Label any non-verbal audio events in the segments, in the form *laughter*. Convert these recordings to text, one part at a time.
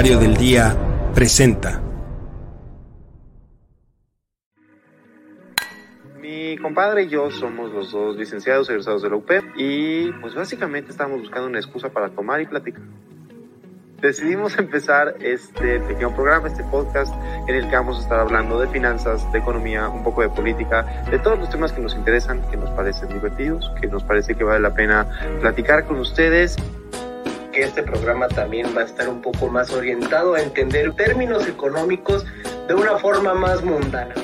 extraordinario del día presenta. Mi compadre y yo somos los dos licenciados egresados de la UP y pues básicamente estábamos buscando una excusa para tomar y platicar. Decidimos *laughs* empezar este pequeño programa, este podcast, en el que vamos a estar hablando de finanzas, de economía, un poco de política, de todos los temas que nos interesan, que nos parecen divertidos, que nos parece que vale la pena platicar con ustedes que este programa también va a estar un poco más orientado a entender términos económicos de una forma más mundana.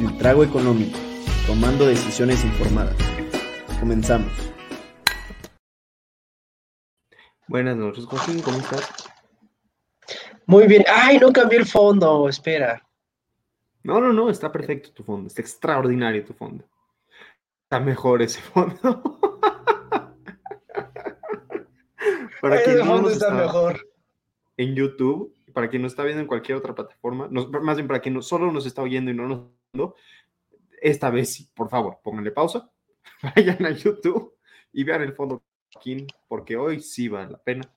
El trago económico, tomando decisiones informadas. Comenzamos. Buenas noches, Joaquín, ¿cómo estás? Muy bien. Ay, no cambié el fondo, espera. No, no, no, está perfecto tu fondo, está extraordinario tu fondo. Está mejor ese fondo. *laughs* para quien no está, mejor. En YouTube, para quien no está viendo en cualquier otra plataforma, más bien para quien no, solo nos está oyendo y no nos viendo, esta vez sí, por favor, pónganle pausa, *laughs* vayan a YouTube y vean el fondo Joaquín, porque hoy sí vale la pena.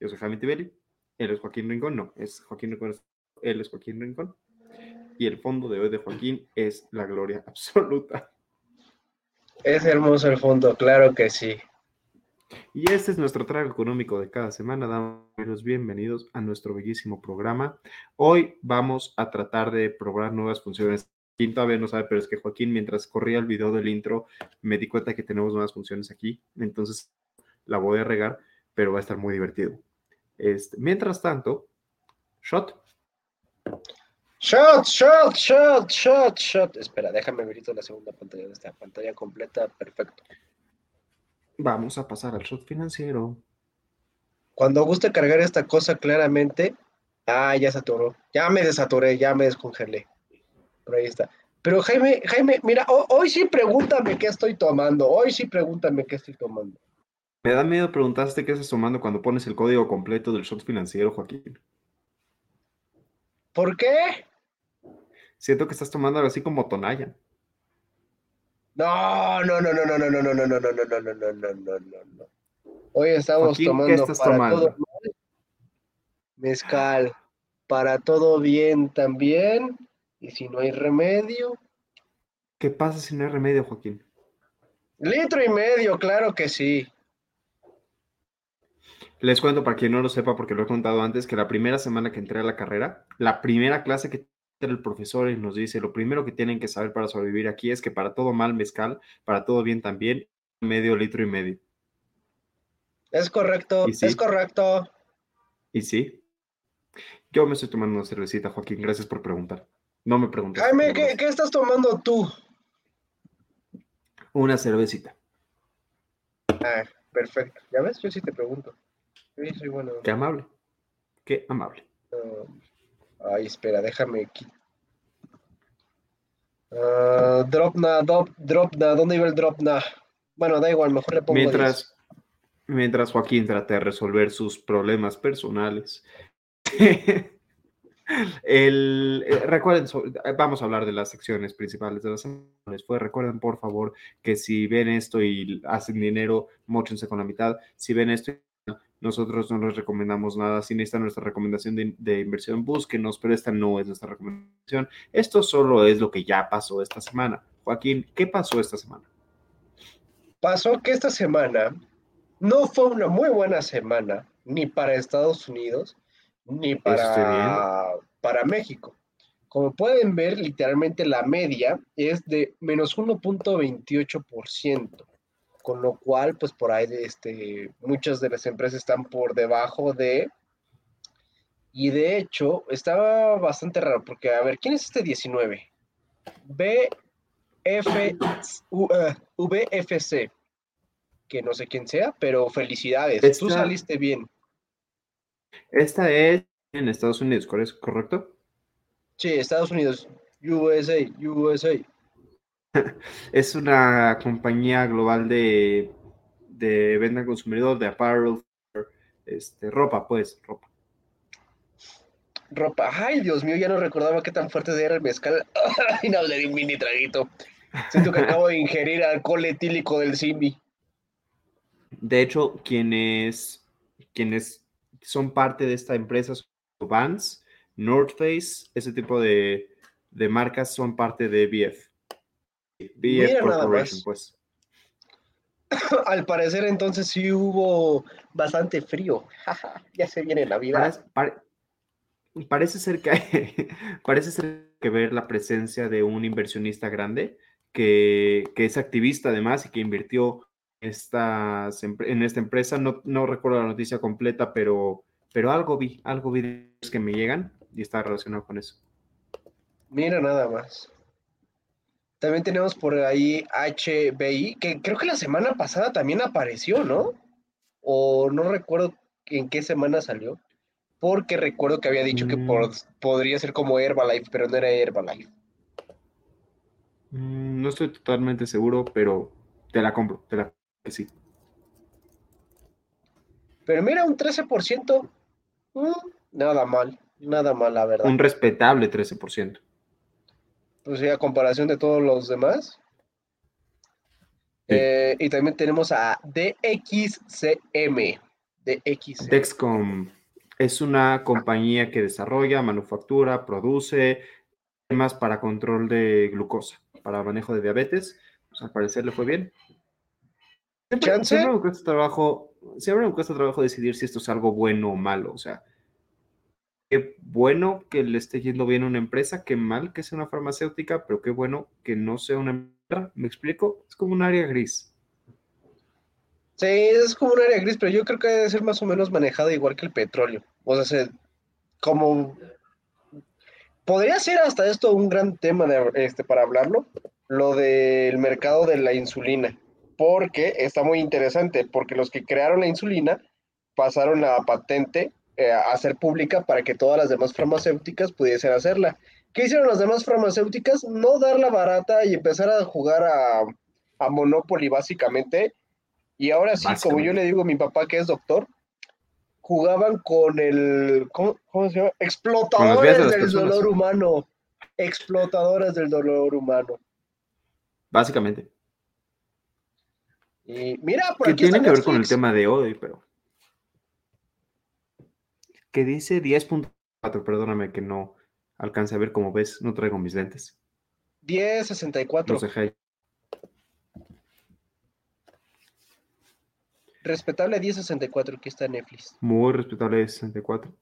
Yo soy Jaime Tibeli, él es Joaquín Rincón, no, es Joaquín Rincón, él es Joaquín Rincón. Y el fondo de hoy de Joaquín es la gloria *laughs* absoluta. Es hermoso el fondo, claro que sí. Y este es nuestro trago económico de cada semana. Damos bienvenidos a nuestro bellísimo programa. Hoy vamos a tratar de probar nuevas funciones. Joaquín todavía no sabe, pero es que Joaquín, mientras corría el video del intro, me di cuenta que tenemos nuevas funciones aquí. Entonces la voy a regar, pero va a estar muy divertido. Este, mientras tanto, shot. Shot, shot, shot, shot, shot. Espera, déjame ver la segunda pantalla de esta pantalla completa. Perfecto. Vamos a pasar al shot financiero. Cuando guste cargar esta cosa claramente, ah, ya se atoró. Ya me desatoré, ya me descongelé. Pero ahí está. Pero Jaime, Jaime, mira, hoy sí pregúntame qué estoy tomando. Hoy sí pregúntame qué estoy tomando. Me da miedo preguntarte qué estás tomando cuando pones el código completo del shot financiero, Joaquín. ¿Por qué? Siento que estás tomando algo así como Tonaya. No, no, no, no, no, no, no, no, no, no, no, no, no, no, no, no, no, no. Hoy estamos tomando ¿qué estás para tomando? todo mezcal, para todo bien también, y si no hay remedio. ¿Qué pasa si no hay remedio, Joaquín? Litro y medio, claro que sí. Les cuento para quien no lo sepa, porque lo he contado antes, que la primera semana que entré a la carrera, la primera clase que el profesor y nos dice, lo primero que tienen que saber para sobrevivir aquí es que para todo mal mezcal, para todo bien también, medio litro y medio. Es correcto, sí? es correcto. Y sí, yo me estoy tomando una cervecita, Joaquín, gracias por preguntar. No me preguntes. Jaime, ¿qué, ¿qué, estás tomando tú? Una cervecita. Ah, perfecto. ¿Ya ves? Yo sí te pregunto. Soy bueno. Qué amable. Qué amable. Uh, Ay, espera, déjame aquí. Uh, dropna, drop, dropna, ¿dónde iba el dropna? Bueno, da igual, mejor le pongo Mientras, mientras Joaquín trata de resolver sus problemas personales. *laughs* el, eh, recuerden, vamos a hablar de las secciones principales de las semanas. Pues recuerden, por favor, que si ven esto y hacen dinero, mochense con la mitad. Si ven esto nosotros no les recomendamos nada. Si necesitan nuestra recomendación de, de, inversión, búsquenos, pero esta no es nuestra recomendación. Esto solo es lo que ya pasó esta semana. Joaquín, ¿qué pasó esta semana? Pasó que esta semana no fue una muy buena semana, ni para Estados Unidos, ni para, para México. Como pueden ver, literalmente la media es de menos 1.28% con lo cual, pues por ahí este, muchas de las empresas están por debajo de, y de hecho, estaba bastante raro, porque, a ver, ¿quién es este 19? BF, uh, VFC, que no sé quién sea, pero felicidades, esta, tú saliste bien. Esta es en Estados Unidos, ¿correcto? Sí, Estados Unidos, USA, USA. *laughs* es una compañía global de, de venta al consumidor, de apparel, este, ropa, pues, ropa. Ropa, ay Dios mío, ya no recordaba qué tan fuerte era el mezcal. *laughs* Ay, no, le di un mini traguito. Siento que acabo de ingerir alcohol etílico del Simbi. De hecho, quienes, quienes son parte de esta empresa, Vans, North Face, ese tipo de, de marcas son parte de BF. Corporation, pues. *coughs* Al parecer entonces sí hubo bastante frío. *laughs* ya se viene la vida. parece ser que *laughs* parece ser que ver la presencia de un inversionista grande que, es activista además y que invirtió estas, en esta empresa. No, no recuerdo la noticia completa, pero, pero algo vi, algo vi que me llegan y está relacionado con eso. Mira nada más. También tenemos por ahí HBI, que creo que la semana pasada también apareció, ¿no? O no recuerdo en qué semana salió, porque recuerdo que había dicho que mm. podría ser como Herbalife, pero no era Herbalife. Mm, no estoy totalmente seguro, pero te la compro, te la sí. Pero mira, un 13%, mm, nada mal, nada mal, la verdad. Un respetable 13% pues sí, a comparación de todos los demás. Eh, y también tenemos a DXCM. DXCM. Dexcom es una compañía que desarrolla, manufactura, produce temas para control de glucosa, para manejo de diabetes. Pues al parecer le fue bien. Siempre, siempre me cuesta trabajo, siempre me cuesta trabajo decidir si esto es algo bueno o malo. O sea, qué bueno que le esté yendo bien a una empresa, qué mal que sea una farmacéutica, pero qué bueno que no sea una empresa. ¿Me explico? Es como un área gris. Sí, es como un área gris, pero yo creo que debe ser más o menos manejado igual que el petróleo. O sea, como podría ser hasta esto un gran tema de, este, para hablarlo, lo del mercado de la insulina, porque está muy interesante, porque los que crearon la insulina pasaron la patente eh, hacer pública para que todas las demás farmacéuticas pudiesen hacerla. ¿Qué hicieron las demás farmacéuticas? No darla barata y empezar a jugar a, a Monopoly básicamente. Y ahora sí, como yo le digo a mi papá que es doctor, jugaban con el, ¿cómo, se llama? Explotadores del dolor humano. Explotadores del dolor humano. Básicamente. Y mira, por aquí tiene que ver con el tema de hoy, pero que dice 10.4, perdóname que no alcance a ver como ves, no traigo mis lentes. 10.64. No sé, Respetable 10.64, aquí está Netflix. Muy respetable 10.64.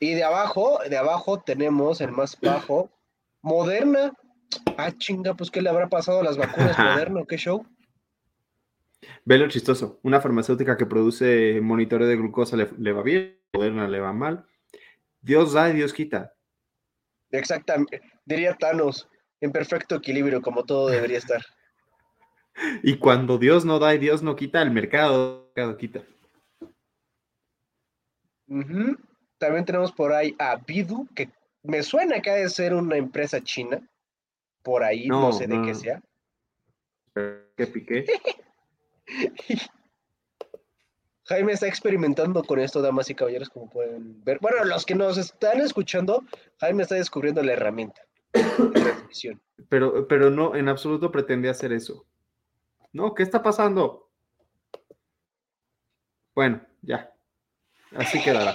Y de abajo, de abajo tenemos el más bajo, Moderna. Ah, chinga, pues ¿qué le habrá pasado a las vacunas *laughs* Moderna? ¿Qué show? Ve lo chistoso. Una farmacéutica que produce monitoreo de glucosa le, va bien, Moderna le va mal. Dios da y Dios quita. Exactamente. Diría Thanos, en perfecto equilibrio, como todo debería estar. *laughs* y cuando Dios no da y Dios no quita, el mercado, quita. También tenemos por ahí a Bidu, que me suena que ha de ser una empresa china. Por ahí, no, sé de qué sea. ¿Qué piqué? *laughs* *laughs* Jaime está experimentando con esto, damas y caballeros, como pueden ver. Bueno, los que nos están escuchando, Jaime está descubriendo la herramienta de transmisión. Pero, pero no, en absoluto pretendía hacer eso. No, ¿qué está pasando? Bueno, ya. Así quedará.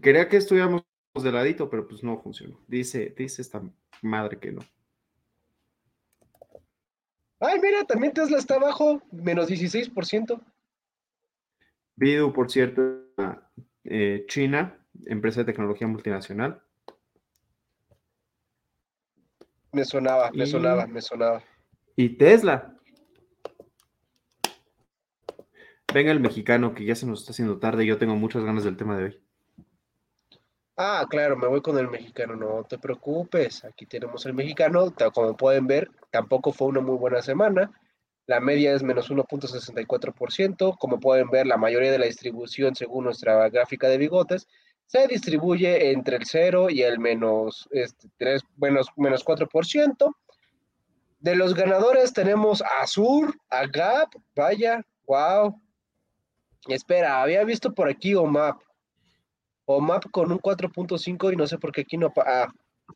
Quería que estuviéramos de ladito, pero pues no funcionó. Dice, dice esta madre que no. Ay, mira, también Tesla está abajo, menos 16%. Bidu, por cierto, eh, China, empresa de tecnología multinacional. Me sonaba, me sonaba, me sonaba. Y Tesla. Venga el mexicano, que ya se nos está haciendo tarde y yo tengo muchas ganas del tema de hoy. Ah, claro, me voy con el mexicano, no te preocupes. Aquí tenemos el mexicano, como pueden ver, tampoco fue una muy buena semana. La media es menos 1.64%. Como pueden ver, la mayoría de la distribución, según nuestra gráfica de bigotes, se distribuye entre el 0 y el menos, este, 3, menos, menos 4%. De los ganadores tenemos a Sur, a Gap, vaya, wow. Espera, había visto por aquí OMAP. OMAP con un 4.5 y no sé por qué aquí no... Ah,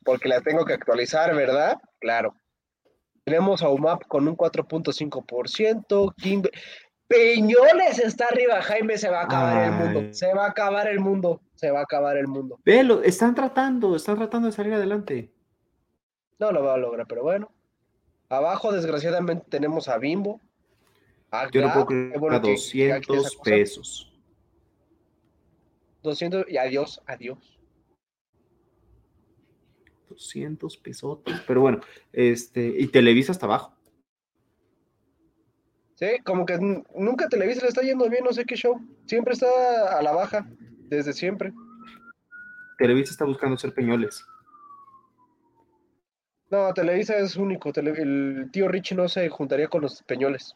porque la tengo que actualizar, ¿verdad? Claro. Tenemos a UMAP con un 4.5%, Peñoles está arriba, Jaime, se va a acabar el mundo. Se va a acabar el mundo. Se va a acabar el mundo. Velo, están tratando, están tratando de salir adelante. No lo va a lograr, pero bueno. Abajo, desgraciadamente, tenemos a Bimbo. Yo no puedo creer a 200 pesos. 200 y adiós, adiós. 200 pesos. Pero bueno, este, y Televisa hasta abajo. Sí, como que nunca Televisa le está yendo bien, no sé qué show. Siempre está a la baja, desde siempre. Televisa está buscando ser peñoles. No, Televisa es único. el tío Richie no se juntaría con los peñoles.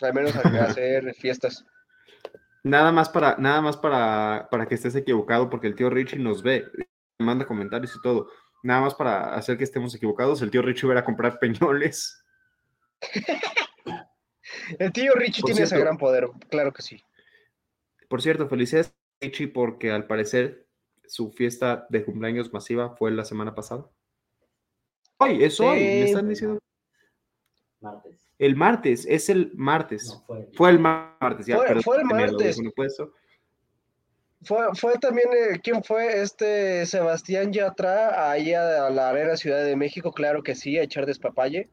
Al menos a *laughs* hacer fiestas. Nada más para, nada más para, para que estés equivocado, porque el tío Richie nos ve, manda comentarios y todo. Nada más para hacer que estemos equivocados, el tío Richie va a comprar peñoles. *laughs* El tío Richie tiene ese gran poder, claro que sí. Por cierto, felicidades Richie porque al parecer su fiesta de cumpleaños masiva fue la semana pasada. Hoy, es hoy, me están diciendo. Martes. El martes, es el martes. fue, el... martes, ya, fue, el martes. Fue, fue también, eh, ¿quién fue? Este Sebastián Yatra, ahí a, a la Arena Ciudad de México, claro que sí, a echar despapalle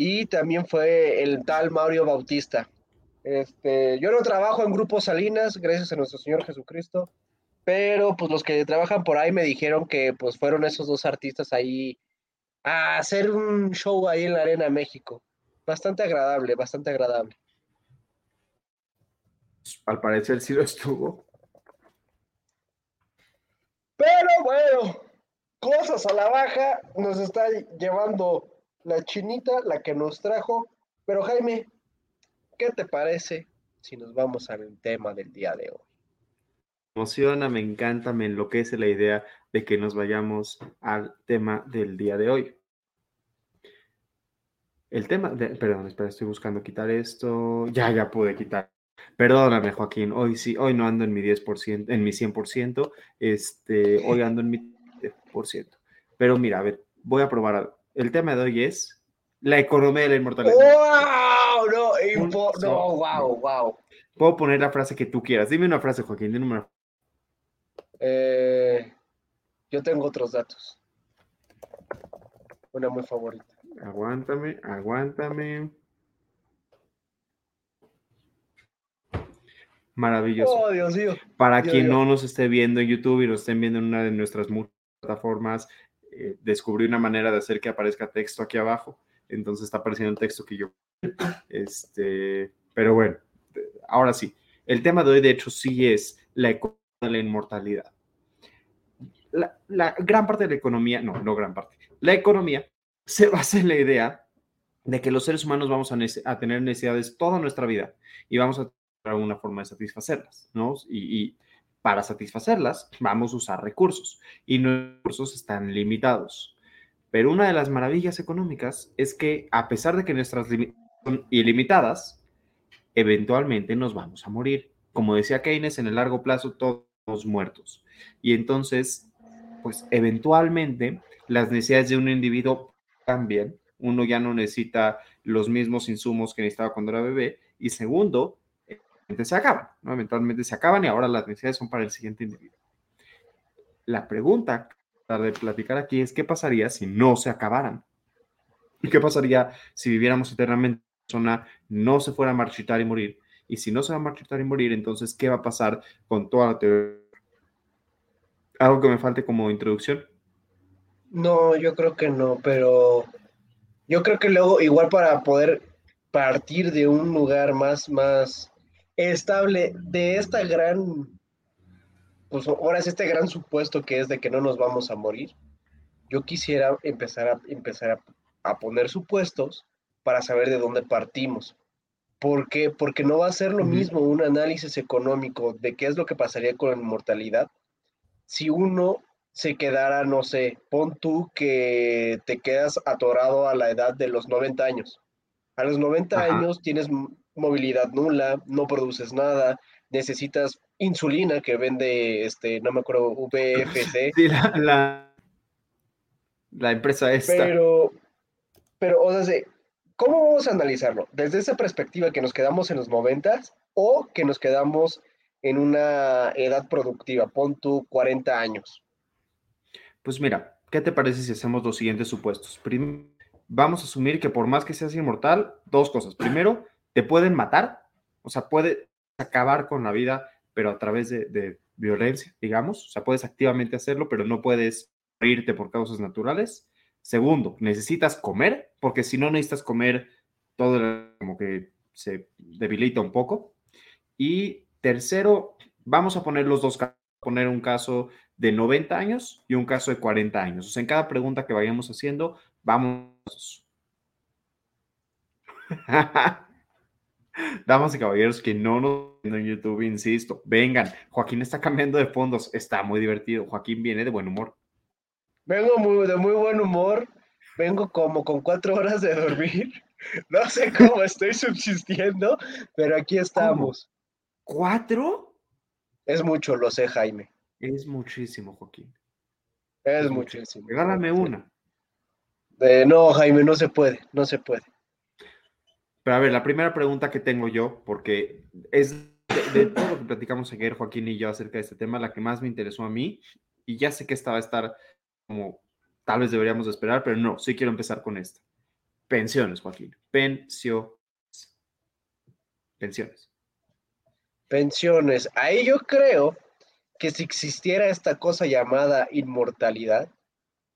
y también fue el tal Mario Bautista. Este, yo no trabajo en Grupo Salinas, gracias a nuestro Señor Jesucristo, pero pues los que trabajan por ahí me dijeron que pues fueron esos dos artistas ahí a hacer un show ahí en la Arena México. Bastante agradable, bastante agradable. Al parecer sí lo estuvo. Pero bueno, cosas a la baja nos está llevando la chinita, la que nos trajo. Pero Jaime, ¿qué te parece si nos vamos al tema del día de hoy? emociona, me encanta, me enloquece la idea de que nos vayamos al tema del día de hoy. El tema, de, perdón, espera, estoy buscando quitar esto. Ya, ya pude quitar. Perdóname, Joaquín, hoy sí, hoy no ando en mi 10%, en mi 100%, este, hoy ando en mi 10%. Pero mira, a ver, voy a probar algo el tema de hoy es la economía de la inmortalidad. ¡Wow! No, no, wow, wow. Puedo poner la frase que tú quieras. Dime una frase, Joaquín, dime una. Eh, yo tengo otros datos. Una muy favorita. Aguántame, aguántame. Maravilloso. Oh, Dios mío. Para quien no nos esté viendo en YouTube y nos estén viendo en una de nuestras muchas plataformas, eh, descubrí una manera de hacer que aparezca texto aquí abajo. Entonces está apareciendo el texto que yo. Este, pero bueno, ahora sí. El tema de hoy, de hecho, sí es la economía de la inmortalidad. La, gran parte de la economía, no, no gran parte, la economía se basa en la idea de que los seres humanos vamos a, tener necesidades toda nuestra vida y vamos a tener una forma de satisfacerlas, ¿no? y para satisfacerlas vamos a usar recursos y los recursos están limitados. Pero una de las maravillas económicas es que a pesar de que nuestras son ilimitadas, eventualmente nos vamos a morir. Como decía Keynes, en el largo plazo todos muertos. Y entonces, pues eventualmente las necesidades de un individuo cambian. Uno ya no necesita los mismos insumos que necesitaba cuando era bebé. Y segundo, se acaban, ¿no? Eventualmente se acaban y ahora las necesidades son para el siguiente individuo. La pregunta de platicar aquí es qué pasaría si no se acabaran. ¿Y qué pasaría si viviéramos eternamente? persona no se fuera a marchitar y morir. Y si no se va a marchitar y morir, entonces, ¿qué va a pasar con toda la teoría? ¿Algo que me falte como introducción? No, yo creo que no, pero yo creo que luego, igual para poder partir de un lugar más, más, estable de esta gran, pues ahora es este gran supuesto que es de que no nos vamos a morir. Yo quisiera empezar a, empezar a, poner supuestos para saber de dónde partimos. ¿Por qué? Porque no va a ser lo mismo un análisis económico de qué es lo que pasaría con la inmortalidad si uno se quedara, no sé, pon tú que te quedas atorado a la edad de los 90 años. A los 90 años tienes movilidad nula, no produces nada, necesitas insulina que vende, este, no me acuerdo, VFC. *laughs* Sí, la, la, empresa esta. Pero, pero, o sea, ¿cómo vamos a analizarlo? ¿Desde esa perspectiva que nos quedamos en los noventas o que nos quedamos en una edad productiva? Pon tú 40 años. Pues mira, ¿qué te parece si hacemos los siguientes supuestos? Primero, vamos a asumir que por más que seas inmortal, dos cosas. Primero, te pueden matar, o sea, puede acabar con la vida, pero a través de, violencia, digamos. O sea, puedes activamente hacerlo, pero no puedes morirte por causas naturales. Segundo, necesitas comer, porque si no necesitas comer, todo como que se debilita un poco. Y tercero, vamos a poner los dos casos, poner un caso de 90 años y un caso de 40 años. O sea, en cada pregunta que vayamos haciendo, vamos. *laughs* Damas y caballeros que no nos ven en YouTube, insisto, vengan. Joaquín está cambiando de fondos, está muy divertido. Joaquín viene de buen humor. Vengo muy, de muy buen humor, vengo como con cuatro horas de dormir. *laughs* No sé cómo estoy subsistiendo, pero aquí estamos. ¿Cuatro? Es mucho, lo sé, Jaime. Es muchísimo, Joaquín. Es, muchísimo. Regálame una. no, Jaime, no se puede, no se puede. Pero a ver, la primera pregunta que tengo yo, porque es de, todo lo que platicamos ayer, Joaquín y yo, acerca de este tema, la que más me interesó a mí, y ya sé que esta va a estar como tal vez deberíamos esperar, pero no, sí quiero empezar con esta. Pensiones, Joaquín. Pensiones. Pensiones. Pensiones. Ahí yo creo que si existiera esta cosa llamada inmortalidad,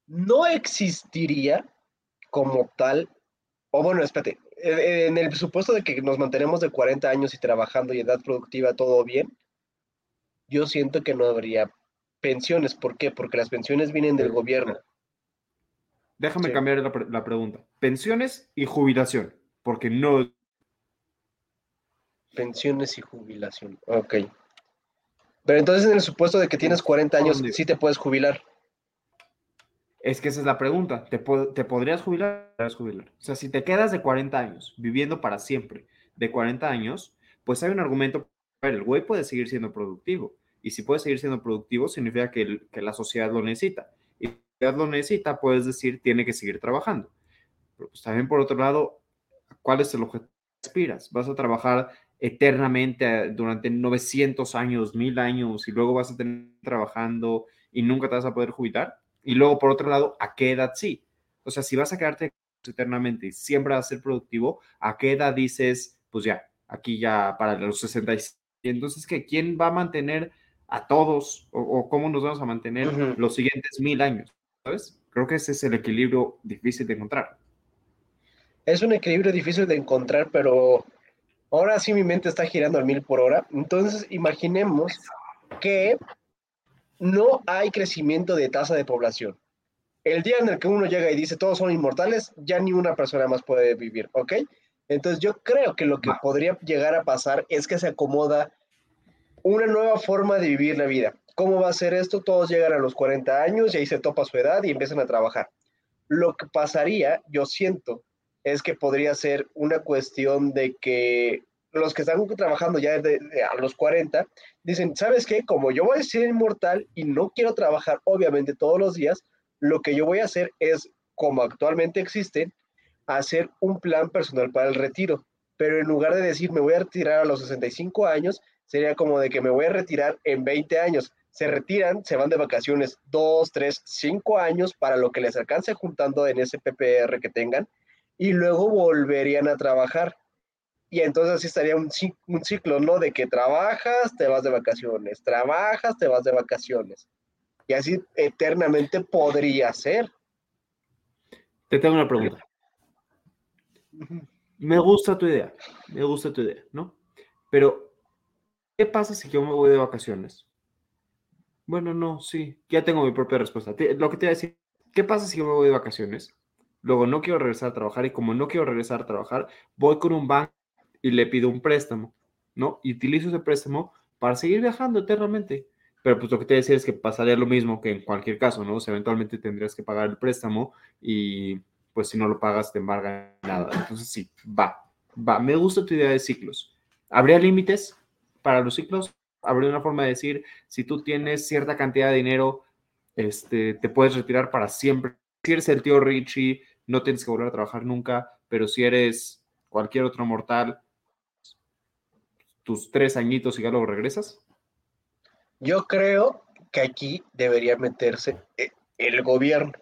no existiría como tal, o bueno, espérate, en el supuesto de que nos mantenemos de 40 años y trabajando y edad productiva todo bien, yo siento que no habría pensiones. ¿Por qué? Porque las pensiones vienen del gobierno. Déjame cambiar la, la, pregunta. Pensiones y jubilación, porque no... Pensiones y jubilación, ok. Pero entonces en el supuesto de que tienes 40 años, sí te puedes jubilar. Es que esa es la pregunta. ¿Te, te podrías jubilar? jubilar? O sea, si te quedas de 40 años, viviendo para siempre de 40 años, pues hay un argumento. El güey puede seguir siendo productivo. Y si puede seguir siendo productivo, significa que, que la sociedad lo necesita. Y si la sociedad lo necesita, puedes decir, tiene que seguir trabajando. Pero pues también por otro lado, ¿cuál es el objetivo que aspiras? ¿Vas a trabajar eternamente durante 900 años, 1000 años y luego vas a tener trabajando y nunca te vas a poder jubilar? Y luego, por otro lado, ¿a qué edad sí? O sea, si vas a quedarte eternamente y siempre vas a ser productivo, ¿a qué edad dices, pues ya, aquí ya para los 66? Y entonces, ¿que ¿quién va a mantener a todos o, cómo nos vamos a mantener los siguientes mil años? ¿Sabes? Creo que ese es el equilibrio difícil de encontrar. Es un equilibrio difícil de encontrar, pero ahora sí mi mente está girando al mil por hora. Entonces, imaginemos que no hay crecimiento de tasa de población. El día en el que uno llega y dice todos son inmortales, ya ni una persona más puede vivir, ¿ok? Entonces yo creo que lo que podría llegar a pasar es que se acomoda una nueva forma de vivir la vida. ¿Cómo va a ser esto? Todos llegan a los 40 años y ahí se topa su edad y empiezan a trabajar. Lo que pasaría, yo siento, es que podría ser una cuestión de que los que están trabajando ya a los 40 dicen, ¿sabes qué? Como yo voy a ser inmortal y no quiero trabajar obviamente todos los días, lo que yo voy a hacer es, como actualmente existen, hacer un plan personal para el retiro. Pero en lugar de decir me voy a retirar a los 65 años, sería como de que me voy a retirar en 20 años. Se retiran, se van de vacaciones 2, 3, 5 años para lo que les alcance juntando en ese PPR que tengan y luego volverían a trabajar y entonces así estaría un, un ciclo, ¿no? De que trabajas, te vas de vacaciones, trabajas, te vas de vacaciones. Y así eternamente podría ser. Te tengo una pregunta. Me gusta tu idea, me gusta tu idea, ¿no? Pero, ¿qué pasa si yo me voy de vacaciones? Bueno, no, sí, ya tengo mi propia respuesta. Lo que te voy a decir, ¿qué pasa si yo me voy de vacaciones? Luego no quiero regresar a trabajar y como no quiero regresar a trabajar, voy con un banco y le pido un préstamo, ¿no? Y utilizo ese préstamo para seguir viajando eternamente. Pero pues lo que te decía es que pasaría lo mismo que en cualquier caso, ¿no? Eventualmente tendrías que pagar el préstamo y pues si no lo pagas te embarga nada. Entonces sí, va, va. Me gusta tu idea de ciclos. ¿Habría límites para los ciclos? ¿Habría una forma de decir, si tú tienes cierta cantidad de dinero, este, te puedes retirar para siempre? Si eres el tío Richie, no tienes que volver a trabajar nunca, pero si eres cualquier otro mortal, tus tres añitos y ya luego regresas. Yo creo que aquí debería meterse eh, el gobierno.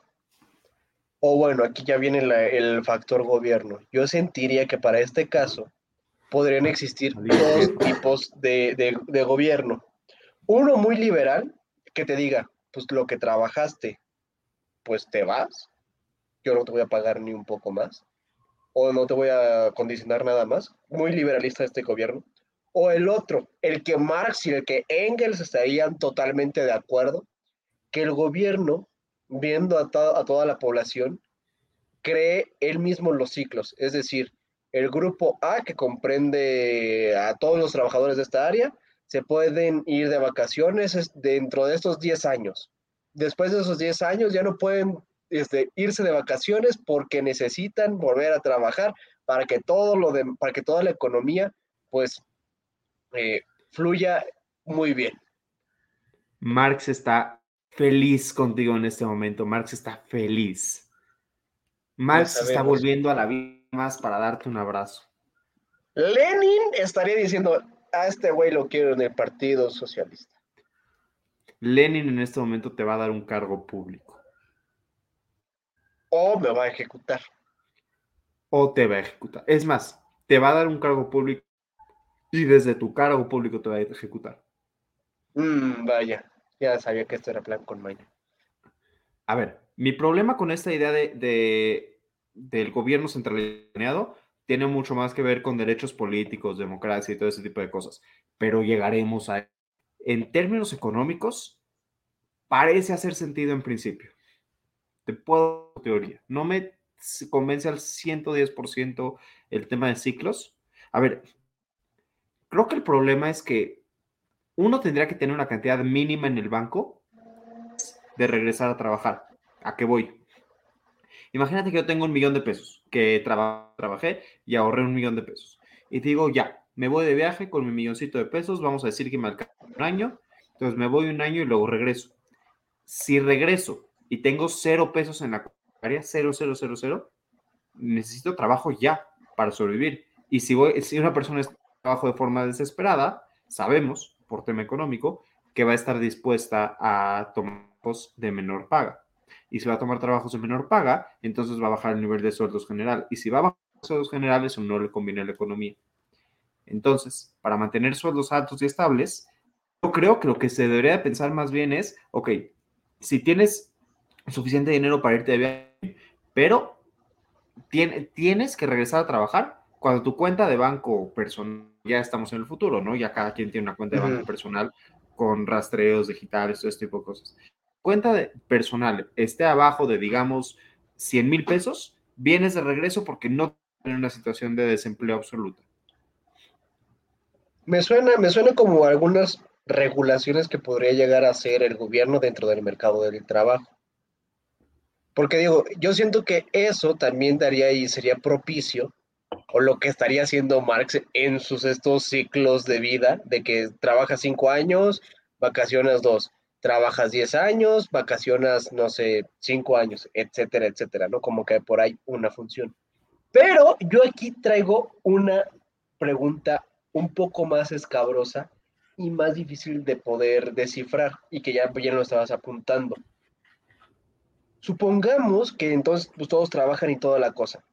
O bueno, aquí ya viene el factor gobierno. Yo sentiría que para este caso podrían existir dos tipos de, de gobierno. Uno muy liberal, que te diga, pues lo que trabajaste, pues te vas. Yo no te voy a pagar ni un poco más. O no te voy a condicionar nada más. Muy liberalista este gobierno o el otro, el que Marx y el que Engels estarían totalmente de acuerdo, que el gobierno, viendo a, a toda la población, cree él mismo los ciclos, es decir, el grupo A, que comprende a todos los trabajadores de esta área, se pueden ir de vacaciones dentro de estos 10 años. Después de esos 10 años ya no pueden este, irse de vacaciones porque necesitan volver a trabajar para que todo lo de, para que toda la economía pues eh, fluya muy bien. Marx está feliz contigo en este momento. Marx está feliz. Marx está volviendo a la vida más para darte un abrazo. Lenin estaría diciendo, a este güey lo quiero en el Partido Socialista. Lenin en este momento te va a dar un cargo público. O me va a ejecutar. O te va a ejecutar. Es más, te va a dar un cargo público y desde tu cargo público te va a ejecutar. Mm, vaya, ya sabía que esto era plan con Maya. A ver, mi problema con esta idea de, del gobierno centralizado tiene mucho más que ver con derechos políticos, democracia y todo ese tipo de cosas, pero llegaremos a... En términos económicos, parece hacer sentido en principio. Te puedo teoría. No me convence al 110% el tema de ciclos. A ver, Creo que el problema es que uno tendría que tener una cantidad mínima en el banco de regresar a trabajar. ¿A qué voy? Imagínate que yo tengo un millón de pesos, que trabajé y ahorré un millón de pesos. Y digo, ya, me voy de viaje con mi milloncito de pesos, vamos a decir que me alcanza un año, entonces me voy un año y luego regreso. Si regreso y tengo cero pesos en la área, cero, cero, cero, cero, necesito trabajo ya para sobrevivir. Y si, voy, si una persona es trabajo de forma desesperada, sabemos, por tema económico, que va a estar dispuesta a tomar trabajos de menor paga. Y si va a tomar trabajos de menor paga, entonces va a bajar el nivel de sueldos general. Y si va a bajar los sueldos generales, no le conviene a la economía. Entonces, para mantener sueldos altos y estables, yo creo que lo que se debería pensar más bien es, ok, si tienes suficiente dinero para irte de viaje, pero tienes que regresar a trabajar cuando tu cuenta de banco personal ya estamos en el futuro, ¿no? Ya cada quien tiene una cuenta de banco personal con rastreos digitales, todo este tipo de cosas. Cuenta de personal esté abajo de, digamos, 100 mil pesos, vienes de regreso porque no en una situación de desempleo absoluta. Me suena, me suena como algunas regulaciones que podría llegar a hacer el gobierno dentro del mercado del trabajo. Porque digo, yo siento que eso también daría y sería propicio o lo que estaría haciendo Marx en sus estos ciclos de vida, de que trabajas cinco años, vacaciones dos, trabajas diez años, vacaciones, no sé, cinco años, etcétera, etcétera, ¿no? Como que por ahí una función. Pero yo aquí traigo una pregunta un poco más escabrosa y más difícil de poder descifrar y que ya, ya lo estabas apuntando. Supongamos que entonces pues, todos trabajan y toda la cosa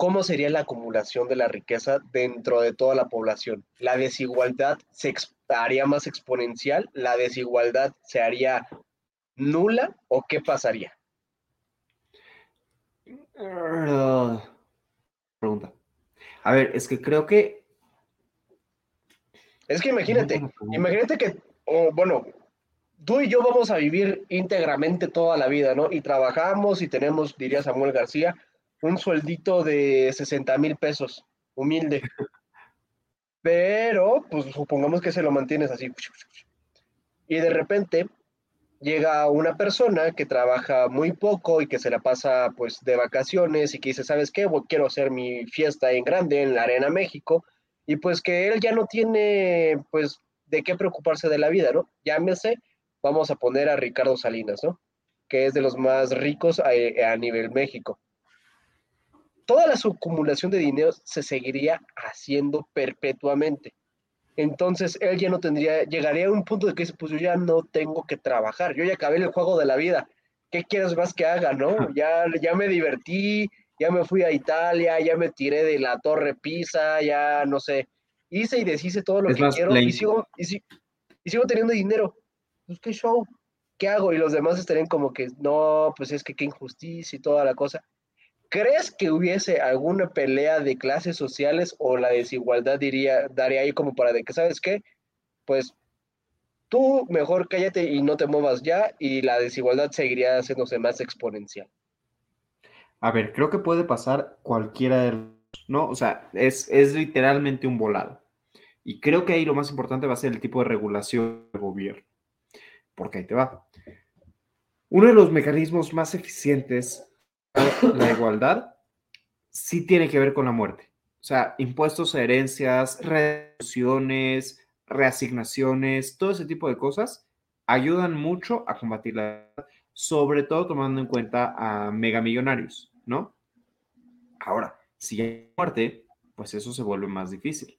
¿cómo sería la acumulación de la riqueza dentro de toda la población? ¿La desigualdad se haría más exponencial? ¿La desigualdad se haría nula o qué pasaría? pregunta. A ver, es que creo que... Es que imagínate, imagínate que, bueno, tú y yo vamos a vivir íntegramente toda la vida, ¿no? Y trabajamos y tenemos, diría Samuel García, un sueldito de 60 mil pesos, humilde. *laughs* Pero, pues supongamos que se lo mantienes así. Y de repente llega una persona que trabaja muy poco y que se la pasa pues de vacaciones y que dice, ¿sabes qué? quiero hacer mi fiesta en grande en la Arena México y pues que él ya no tiene pues de qué preocuparse de la vida, ¿no? Llámese, vamos a poner a Ricardo Salinas, ¿no? Que es de los más ricos a, a nivel México toda la acumulación de dinero se seguiría haciendo perpetuamente. Entonces él ya no tendría, llegaría a un punto de que dice, pues yo ya no tengo que trabajar, yo ya acabé el juego de la vida, ¿qué quieres más que haga, no? Ya, ya me divertí, ya me fui a Italia, ya me tiré de la torre Pisa, ya no sé, hice y deshice todo lo que quiero y sigo, y, y sigo teniendo dinero. Pues qué show, ¿qué hago? Y los demás estarían como que, no, pues es que qué injusticia y toda la cosa. ¿Crees que hubiese alguna pelea de clases sociales o la desigualdad diría, daría ahí como para de que, ¿sabes qué? Pues tú mejor cállate y no te muevas ya y la desigualdad seguiría haciéndose más exponencial. A ver, creo que puede pasar cualquiera de los, ¿no? O sea, es, es literalmente un volado. Y creo que ahí lo más importante va a ser el tipo de regulación del gobierno. Porque ahí te va. Uno de los mecanismos más eficientes la igualdad sí tiene que ver con la muerte. O sea, impuestos a herencias, reducciones, reasignaciones, todo ese tipo de cosas ayudan mucho a combatir la sobre todo tomando en cuenta a megamillonarios, ¿no? Ahora, si hay muerte, pues eso se vuelve más difícil.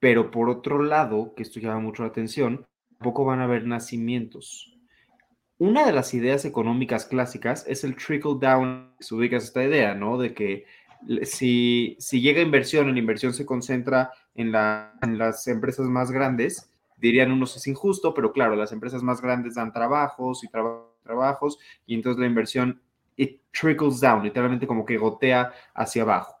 Pero por otro lado, que esto llama mucho la atención, tampoco van a haber nacimientos. Una de las ideas económicas clásicas es el trickle down, se ubica esta idea, ¿no? De que si, si llega inversión, la inversión se concentra en, las empresas más grandes, dirían unos es injusto, pero claro, las empresas más grandes dan trabajos y trabajos, y entonces la inversión, it trickles down, literalmente como que gotea hacia abajo.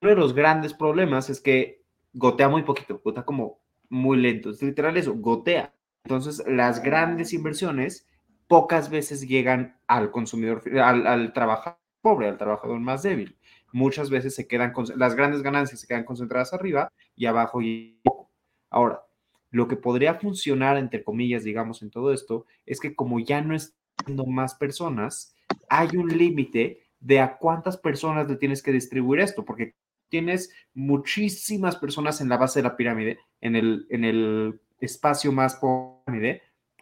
Uno de los grandes problemas es que gotea muy poquito, gotea como muy lento, es literal eso, gotea. Entonces, las grandes inversiones pocas veces llegan al consumidor, al, trabajador pobre, al trabajador más débil. Muchas veces se quedan, con, las grandes ganancias se quedan concentradas arriba y abajo y poco. Ahora, lo que podría funcionar, entre comillas, digamos, en todo esto, es que como ya no están más personas, hay un límite de a cuántas personas le tienes que distribuir esto, porque tienes muchísimas personas en la base de la pirámide, en el, en el espacio más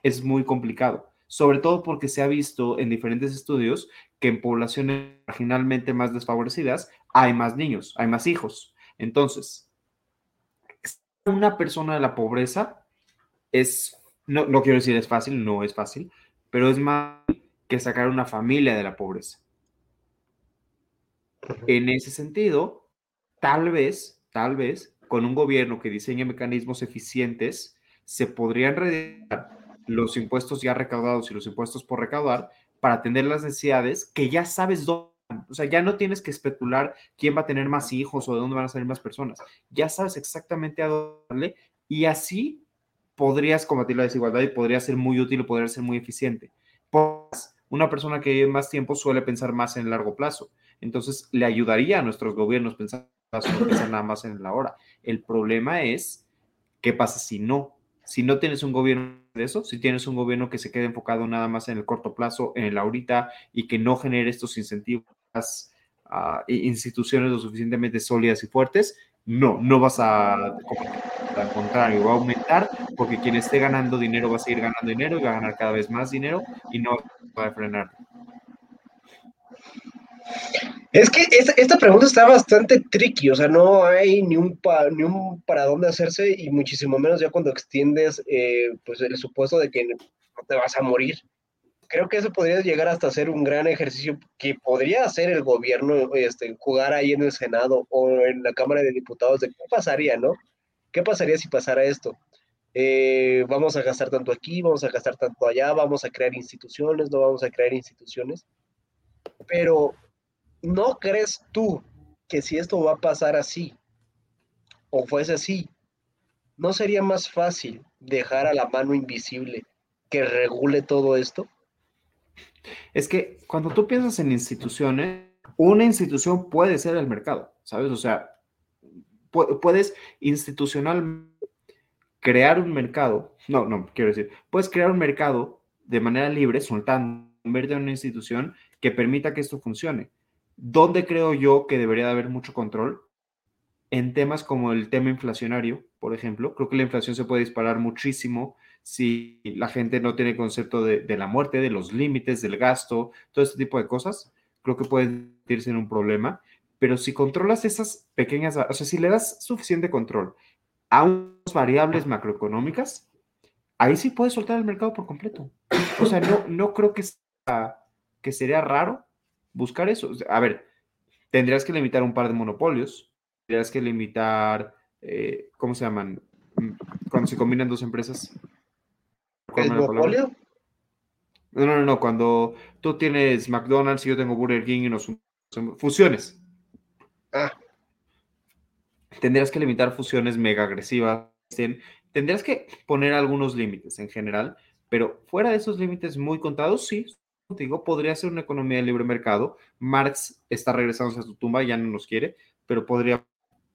es muy complicado sobre todo porque se ha visto en diferentes estudios que en poblaciones marginalmente más desfavorecidas hay más niños, hay más hijos. Entonces, una persona de la pobreza es, no, no quiero decir es fácil, no es fácil, pero es más que sacar una familia de la pobreza. En ese sentido, tal vez, tal vez, con un gobierno que diseñe mecanismos eficientes, se podrían reducir los impuestos ya recaudados y los impuestos por recaudar para atender las necesidades que ya sabes dónde. O sea, ya no tienes que especular quién va a tener más hijos o de dónde van a salir más personas. Ya sabes exactamente a dónde y así podrías combatir la desigualdad y podría ser muy útil o podría ser muy eficiente. Pues, una persona que vive más tiempo suele pensar más en el largo plazo. Entonces, le ayudaría a nuestros gobiernos pensar, pensar nada más en la hora. El problema es, ¿qué pasa si no? Si no tienes un gobierno de eso, si tienes un gobierno que se quede enfocado nada más en el corto plazo, en el ahorita y que no genere estos incentivos a instituciones lo suficientemente sólidas y fuertes, no, no vas a, al contrario, va a aumentar porque quien esté ganando dinero va a seguir ganando dinero y va a ganar cada vez más dinero y no va a frenar. Es que esta, pregunta está bastante tricky, o sea, no hay ni un, ni un para dónde hacerse y muchísimo menos ya cuando extiendes eh, pues el supuesto de que no te vas a morir. Creo que eso podría llegar hasta ser un gran ejercicio que podría hacer el gobierno, este, jugar ahí en el Senado o en la Cámara de Diputados de qué pasaría, ¿no? ¿Qué pasaría si pasara esto? Eh, vamos a gastar tanto aquí, vamos a gastar tanto allá, vamos a crear instituciones, no vamos a crear instituciones. Pero ¿no crees tú que si esto va a pasar así, o fuese así, ¿no sería más fácil dejar a la mano invisible que regule todo esto? Es que cuando tú piensas en instituciones, una institución puede ser el mercado, ¿sabes? O sea, puedes institucional crear un mercado, no, no, quiero decir, puedes crear un mercado de manera libre, soltando, en vez de una institución que permita que esto funcione. ¿Dónde creo yo que debería de haber mucho control? En temas como el tema inflacionario, por ejemplo. Creo que la inflación se puede disparar muchísimo si la gente no tiene concepto de, la muerte, de los límites, del gasto, todo este tipo de cosas. Creo que puede irse en un problema. pero si controlas esas pequeñas, o sea, si le das suficiente control a unas variables macroeconómicas, ahí sí puedes soltar el mercado por completo. O sea, no, no creo que, que sería raro buscar eso. A ver, tendrías que limitar un par de monopolios, tendrías que limitar, eh, ¿cómo se llaman? Mm, cuando se combinan dos empresas. ¿El monopolio? No, no, no, cuando tú tienes McDonald's y yo tengo Burger King y nos fusiones. Ah. Tendrías que limitar fusiones mega agresivas. Tendrías que poner algunos límites en general, pero fuera de esos límites muy contados, sí, contigo, podría ser una economía de libre mercado. Marx está regresando a su tumba, ya no nos quiere, pero podría,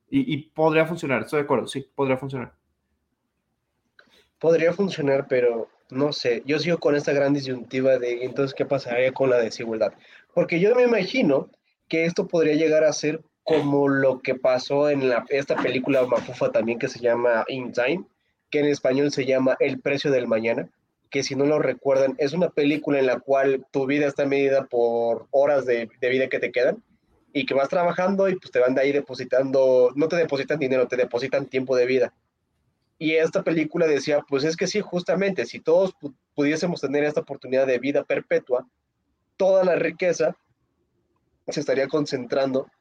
y, y podría funcionar, estoy de acuerdo, sí, podría funcionar. Podría funcionar, pero no sé, yo sigo con esta gran disyuntiva de entonces qué pasaría con la desigualdad. Porque yo me imagino que esto podría llegar a ser como lo que pasó en la, esta película mafufa también que se llama In Time, que en español se llama El precio del mañana, que si no lo recuerdan, es una película en la cual tu vida está medida por horas de, de vida que te quedan y que vas trabajando y pues te van de ahí depositando, no te depositan dinero, te depositan tiempo de vida. Y esta película decía, pues es que sí, justamente, si todos pudiésemos tener esta oportunidad de vida perpetua, toda la riqueza se estaría concentrando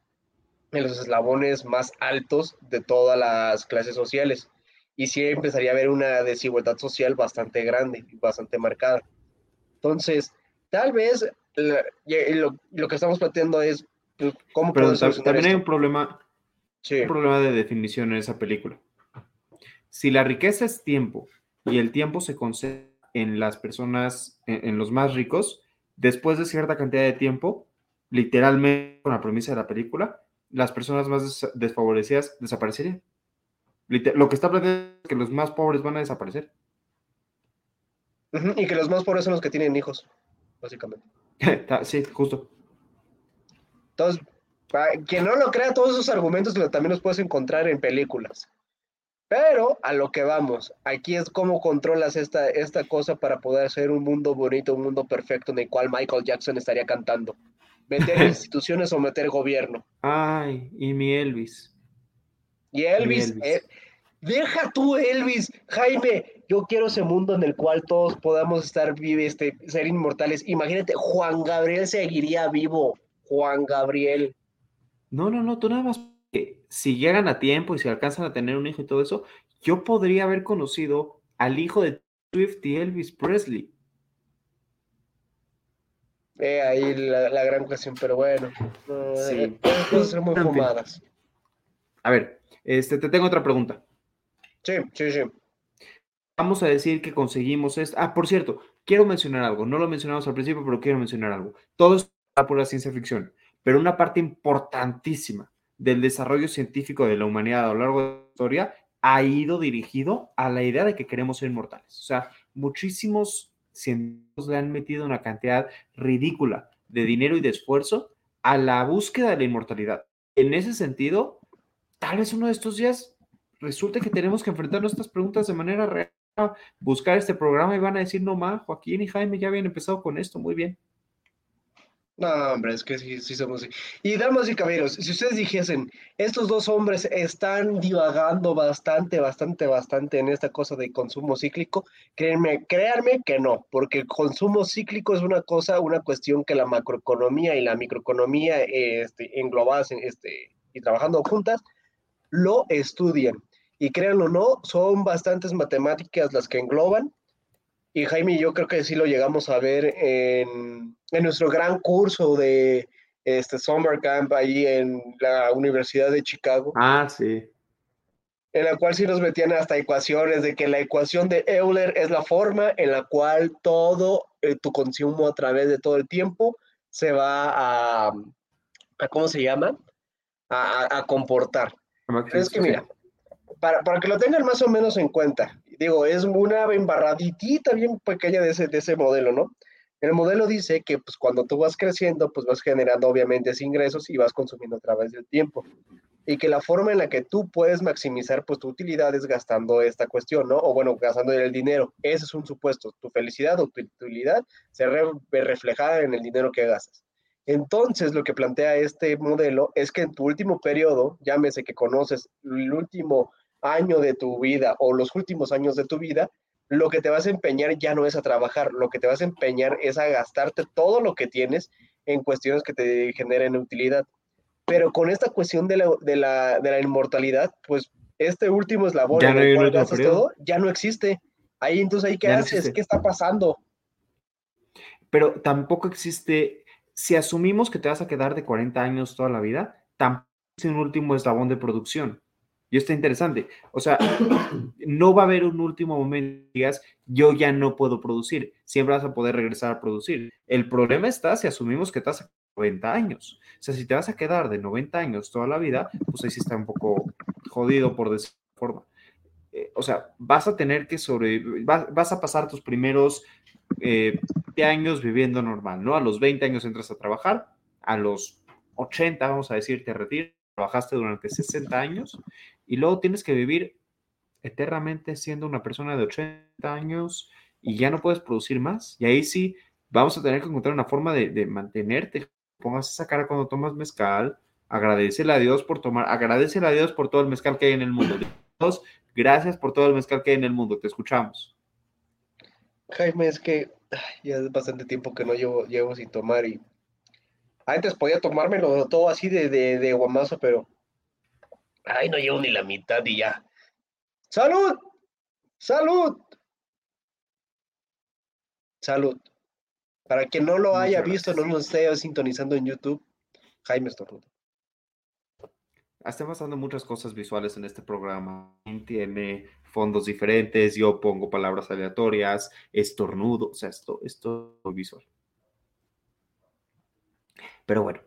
en los eslabones más altos de todas las clases sociales. Y sí empezaría a haber una desigualdad social bastante grande y bastante marcada. Entonces, tal vez lo, lo, que estamos planteando es pues, cómo Pero también hay un problema, un problema de definición en esa película. Si la riqueza es tiempo y el tiempo se concede en las personas, en, los más ricos, después de cierta cantidad de tiempo, literalmente con la premisa de la película, las personas más desfavorecidas desaparecerían. Lo que está planteando es que los más pobres van a desaparecer. Y que los más pobres son los que tienen hijos, básicamente. *laughs* sí, justo. Entonces, quien no lo crea, todos esos argumentos también los puedes encontrar en películas. Pero a lo que vamos, aquí es cómo controlas esta, esta cosa para poder hacer un mundo bonito, un mundo perfecto en el cual Michael Jackson estaría cantando. Meter *laughs* instituciones o meter gobierno. Ay, y mi Elvis. Y Elvis, eh, deja tú Elvis, Jaime, yo quiero ese mundo en el cual todos podamos estar vivos, este, ser inmortales. Imagínate, Juan Gabriel seguiría vivo, Juan Gabriel. No, no, no, tú nada más si llegan a tiempo y si alcanzan a tener un hijo y todo eso, yo podría haber conocido al hijo de Swift y Elvis Presley. Eh, ahí la, gran cuestión, pero bueno, sí. Eh, pueden ser muy fumadas. A ver, este, te tengo otra pregunta. Sí, sí, sí. Vamos a decir que conseguimos esto. Ah, por cierto, quiero mencionar algo. No lo mencionamos al principio, pero quiero mencionar algo. Todo por la ciencia ficción, pero una parte importantísima del desarrollo científico de la humanidad a lo largo de la historia ha ido dirigido a la idea de que queremos ser inmortales. O sea, muchísimos científicos le han metido una cantidad ridícula de dinero y de esfuerzo a la búsqueda de la inmortalidad. En ese sentido, tal vez uno de estos días resulte que tenemos que enfrentarnos a estas preguntas de manera real, buscar este programa y van a decir, no más, Joaquín y Jaime ya habían empezado con esto, muy bien. No, hombre, es que sí, sí somos. Y damas y caballeros, si ustedes dijesen, estos dos hombres están divagando bastante, bastante, bastante en esta cosa de consumo cíclico, créanme, créanme que no, porque el consumo cíclico es una cosa, una cuestión que la macroeconomía y la microeconomía este, englobadas este, y trabajando juntas, lo estudian. Y créanlo o no, son bastantes matemáticas las que engloban y Jaime yo creo que sí lo llegamos a ver en, en nuestro gran curso de este Summer Camp ahí en la Universidad de Chicago. Ah, sí. En la cual sí nos metían hasta ecuaciones de que la ecuación de Euler es la forma en la cual todo eh, tu consumo a través de todo el tiempo se va a, a ¿cómo se llama? A, a, comportar. Es que mira, para, para, que lo tengan más o menos en cuenta, digo, es una embarraditita bien pequeña de ese, de ese modelo, ¿no? El modelo dice que pues cuando tú vas creciendo, pues vas generando obviamente ingresos y vas consumiendo a través del tiempo. Y que la forma en la que tú puedes maximizar pues tu utilidad es gastando esta cuestión, ¿no? O bueno, gastando el dinero. Ese es un supuesto. Tu felicidad o tu utilidad se ve reflejada en el dinero que gastas. Entonces, lo que plantea este modelo es que en tu último periodo, llámese que conoces el último año de tu vida o los últimos años de tu vida, lo que te vas a empeñar ya no es a trabajar, lo que te vas a empeñar es a gastarte todo lo que tienes en cuestiones que te generen utilidad. Pero con esta cuestión de la, de la, de la inmortalidad, pues este último eslabón Ya en no el hay cual gastas todo, ya no existe. Ahí entonces, ¿ahí qué Ya no haces? ¿Qué está pasando? Pero tampoco existe, si asumimos que te vas a quedar de 40 años toda la vida, tampoco es un último eslabón de producción. Y está interesante. O sea, no va a haber un último momento que digas, yo ya no puedo producir. Siempre vas a poder regresar a producir. El problema está si asumimos que vas a 90 años. O sea, si te vas a quedar de 90 años toda la vida, pues ahí sí está un poco jodido por decirlo de forma. Eh, o sea, vas a tener que sobrevivir, vas a pasar tus primeros eh, 20 años viviendo normal, ¿no? A los 20 años entras a trabajar, a los 80, vamos a decir, te retiras, trabajaste durante 60 años y luego tienes que vivir eternamente siendo una persona de 80 años y ya no puedes producir más. Y ahí sí vamos a tener que encontrar una forma de, de mantenerte. Pongas esa cara cuando tomas mezcal, agradecele a Dios por tomar, agradecele a Dios por todo el mezcal que hay en el mundo. Dios, gracias por todo el mezcal que hay en el mundo, te escuchamos. Jaime, es que ay, ya es bastante tiempo que no llevo, llevo sin tomar y antes podía tomármelo todo así de, de, de guamazo, pero ay, no llevo ni la mitad y ya. ¡Salud! ¡Salud! Salud. Para quien no lo haya visto, no nos esté sintonizando en YouTube, Jaime estornuda. Están pasando muchas cosas visuales en este programa. Tiene fondos diferentes, yo pongo palabras aleatorias, estornudo, o sea, esto, esto es visual. Pero bueno,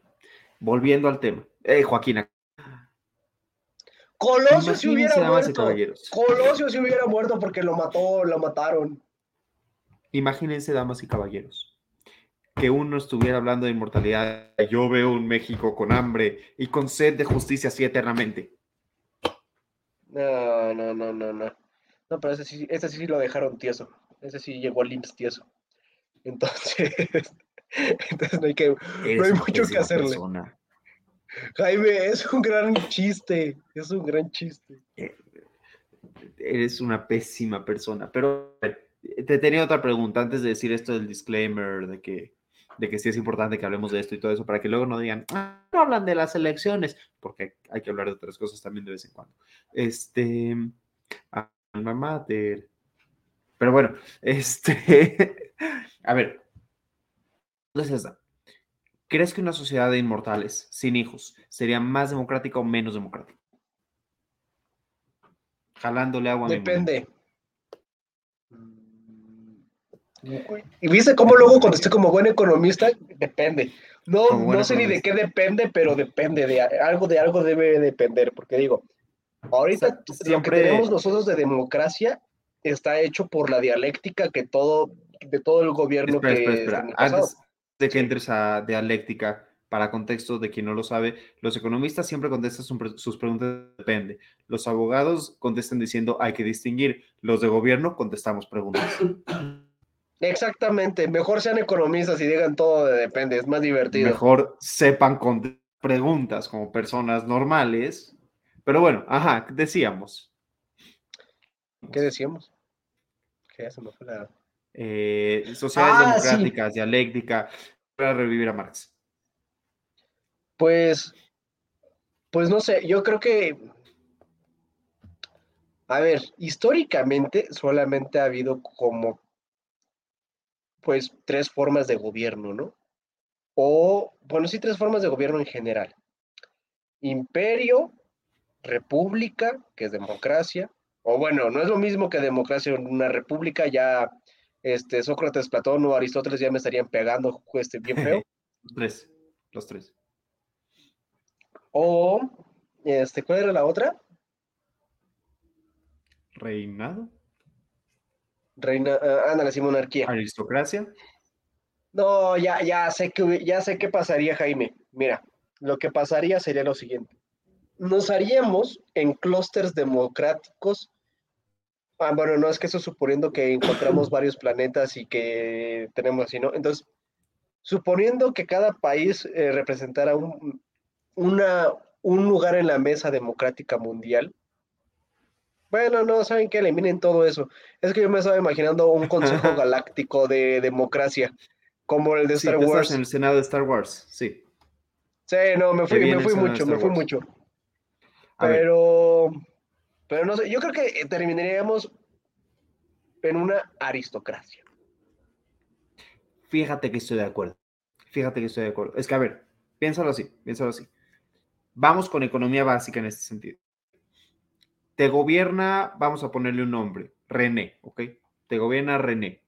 volviendo al tema. Eh, Joaquín, Colosio se imagínense, hubiera muerto. Colosio se hubiera muerto porque lo mató, lo mataron. Imagínense, damas y caballeros, que uno estuviera hablando de inmortalidad. Yo veo un México con hambre y con sed de justicia así eternamente. No, no, no, no, no. No, pero ese sí, ese sí lo dejaron tieso. Ese sí llegó al IMSS tieso. Entonces, *laughs* entonces no hay que. Eres No hay mucho que hacerle. persona. Jaime, es un gran chiste. Es un gran chiste. eres una pésima persona. Pero te tenía otra pregunta antes de decir esto del disclaimer, de que, de que sí es importante que hablemos de esto y todo eso, para que luego no digan, "Ah, no hablan de las elecciones, porque hay que hablar de otras cosas también de vez en cuando. Este, alma mater. Pero bueno, *laughs* este, a ver, entonces esta. ¿Crees que una sociedad de inmortales sin hijos sería más democrática o menos democrática? Jalándole agua. Depende. ¿Y viste cómo luego contesté como buen economista? Depende. No, no sé ni de qué depende, pero depende. De algo de algo debe depender. Porque digo, ahorita O sea, lo que siempre- tenemos nosotros de democracia está hecho por la dialéctica que todo, de todo el gobierno Espera, que espera, es espera. Antes de que entres a dialéctica, para contexto de quien no lo sabe, los economistas siempre contestan sus preguntas, depende. Los abogados contestan diciendo hay que distinguir. Los de gobierno contestamos preguntas. *coughs* Exactamente, mejor sean economistas y digan todo de depende, es más divertido. Mejor sepan contestar preguntas como personas normales. Pero bueno, ajá, decíamos. ¿Qué decíamos? Que ya se me fue la- Eh, sociedades Ah, sí. democráticas, dialéctica, para revivir a Marx. Pues, pues no sé, yo creo que, a ver, históricamente solamente ha habido como, pues, tres formas de gobierno, ¿no? O, bueno, sí, tres formas de gobierno en general. Imperio, república, que es democracia, o bueno, no es lo mismo que democracia en una república, ya, este, Sócrates, Platón o Aristóteles ya me estarían pegando, este, bien *laughs* feo. Los tres, los tres. O, este, ¿cuál era la otra? Reinado, Reina, ah, ándale, sí, monarquía. aristocracia. No, ya, ya sé que, ya sé qué pasaría, Jaime. Mira, lo que pasaría sería lo siguiente. Nos haríamos en clústeres democráticos. Ah, bueno, no es que eso suponiendo que encontramos *coughs* varios planetas y que tenemos así, ¿no? Entonces, suponiendo que cada país eh, representara un, una, un lugar en la mesa democrática mundial. Bueno, no, saben que eliminen todo eso. Es que yo me estaba imaginando un consejo *laughs* galáctico de democracia, como el de Star Wars. En el Senado de Star Wars, sí. Sí, no, me fui, me fui mucho, me fui mucho. Pero, pero no sé, yo creo que terminaríamos en una aristocracia. Fíjate que estoy de acuerdo. Fíjate que estoy de acuerdo. Es que, a ver, piénsalo así, piénsalo así. Vamos con economía básica en este sentido. Te gobierna, vamos a ponerle un nombre, René, ¿ok? Te gobierna René.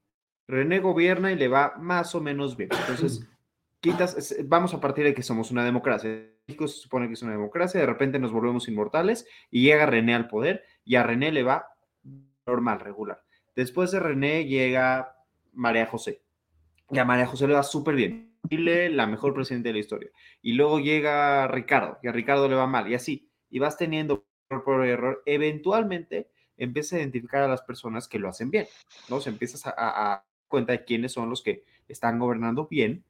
René gobierna y le va más o menos bien. Entonces, *clears throat* quitas, vamos a partir de que somos una democracia. México se supone que es una democracia, de repente nos volvemos inmortales y llega René al poder y a René le va normal, regular. Después de René llega María José. Y a María José le va súper bien. Chile, la mejor presidente de la historia. Y luego llega Ricardo, y a Ricardo le va mal, y así. Y vas teniendo por error. Eventualmente empiezas a identificar a las personas que lo hacen bien, ¿no? Se empiezas a, a, cuenta de quiénes son los que están gobernando bien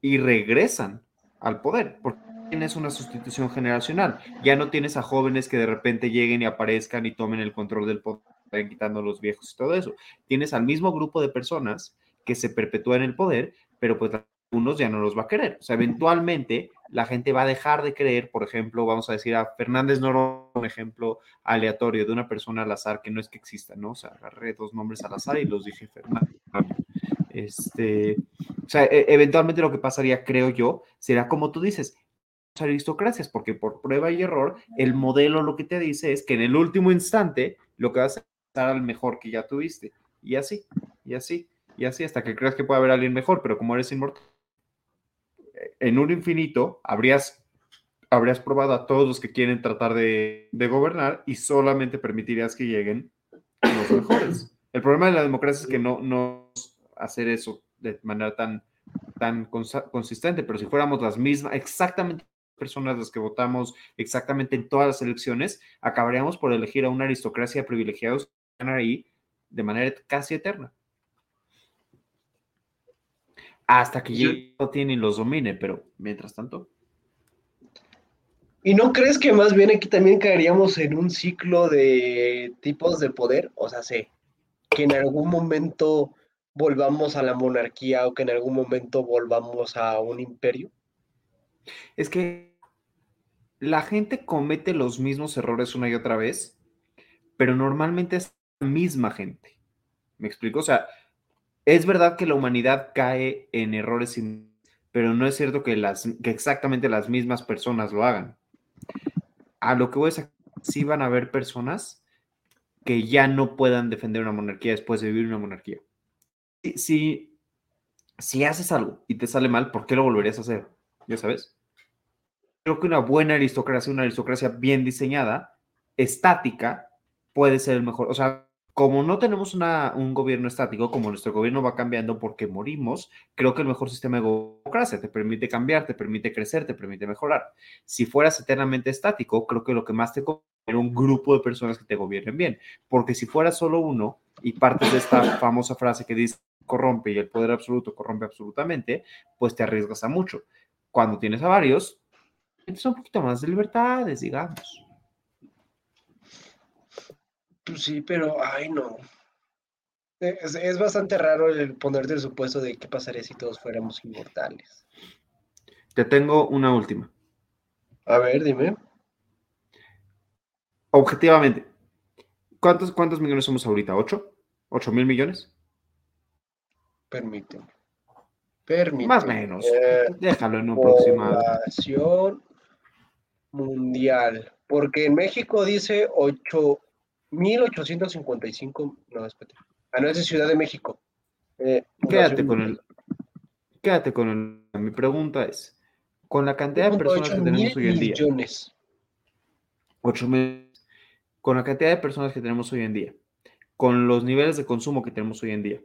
y regresan al poder, porque tienes una sustitución generacional. Ya no tienes a jóvenes que de repente lleguen y aparezcan y tomen el control del poder quitando a los viejos y todo eso. Tienes al mismo grupo de personas que se perpetúan en el poder, pero pues algunos ya no los va a querer. O sea, eventualmente la gente va a dejar de creer, por ejemplo, vamos a decir a Fernández Noro, un ejemplo aleatorio de una persona al azar que no es que exista, ¿no? O sea, agarré dos nombres al azar y los dije Fernández. Este, o sea, e, eventualmente lo que pasaría, creo yo, será como tú dices, aristocracias, porque por prueba y error, el modelo lo que te dice es que en el último instante lo que vas a estar al mejor que ya tuviste. Y así, y así, y así, hasta que creas que puede haber alguien mejor, pero como eres inmortal, en un infinito habrías, habrías probado a todos los que quieren tratar de, de gobernar y solamente permitirías que lleguen los mejores. *clears throat* El problema de la democracia es que no, no hacer eso de manera tan, tan consistente, pero si fuéramos las mismas, exactamente personas las que votamos exactamente en todas las elecciones, acabaríamos por elegir a una aristocracia privilegiados que están ahí de manera casi eterna. Hasta que ya no tiene y los domine, pero mientras tanto. ¿Y no crees que más bien aquí también caeríamos en un ciclo de tipos de poder? O sea, sé que en algún momento volvamos a la monarquía o que en algún momento volvamos a un imperio. Es que la gente comete los mismos errores una y otra vez, pero normalmente es la misma gente. ¿Me explico? O sea, es verdad que la humanidad cae en errores, pero no es cierto que, las, que exactamente las mismas personas lo hagan. A lo que voy a sí van a haber personas que ya no puedan defender una monarquía después de vivir una monarquía. Si, si haces algo y te sale mal, ¿por qué lo volverías a hacer? ¿Ya sabes? Creo que una buena aristocracia, una aristocracia bien diseñada, estática, puede ser el mejor. O sea, como no tenemos un gobierno estático, como nuestro gobierno va cambiando porque morimos, creo que el mejor sistema de democracia te permite cambiar, te permite crecer, te permite mejorar. Si fueras eternamente estático, creo que lo que más te conviene un grupo de personas que te gobiernen bien, porque si fuera solo uno y partes de esta *coughs* famosa frase que dice corrompe y el poder absoluto corrompe absolutamente, pues te arriesgas a mucho. Cuando tienes a varios, tienes un poquito más de libertades, digamos. Pues sí, pero, ay, no. Es, bastante raro el ponerte el supuesto de qué pasaría si todos fuéramos inmortales. Te tengo una última. A ver, dime. Objetivamente, ¿cuántos, cuántos millones somos ahorita? ¿Ocho? ¿Ocho mil millones? Permíteme. Permíteme. Más o menos. Eh, Déjalo en un próximo. Población mundial. Porque en México dice 8 1855, no, espérate. Ah, no, es de Ciudad de México. Eh, quédate con el. Quédate con el. Mi pregunta es: con la cantidad de personas que tenemos hoy en día. 8 millones. Con la cantidad de personas que tenemos hoy en día, con los niveles de consumo que tenemos hoy en día,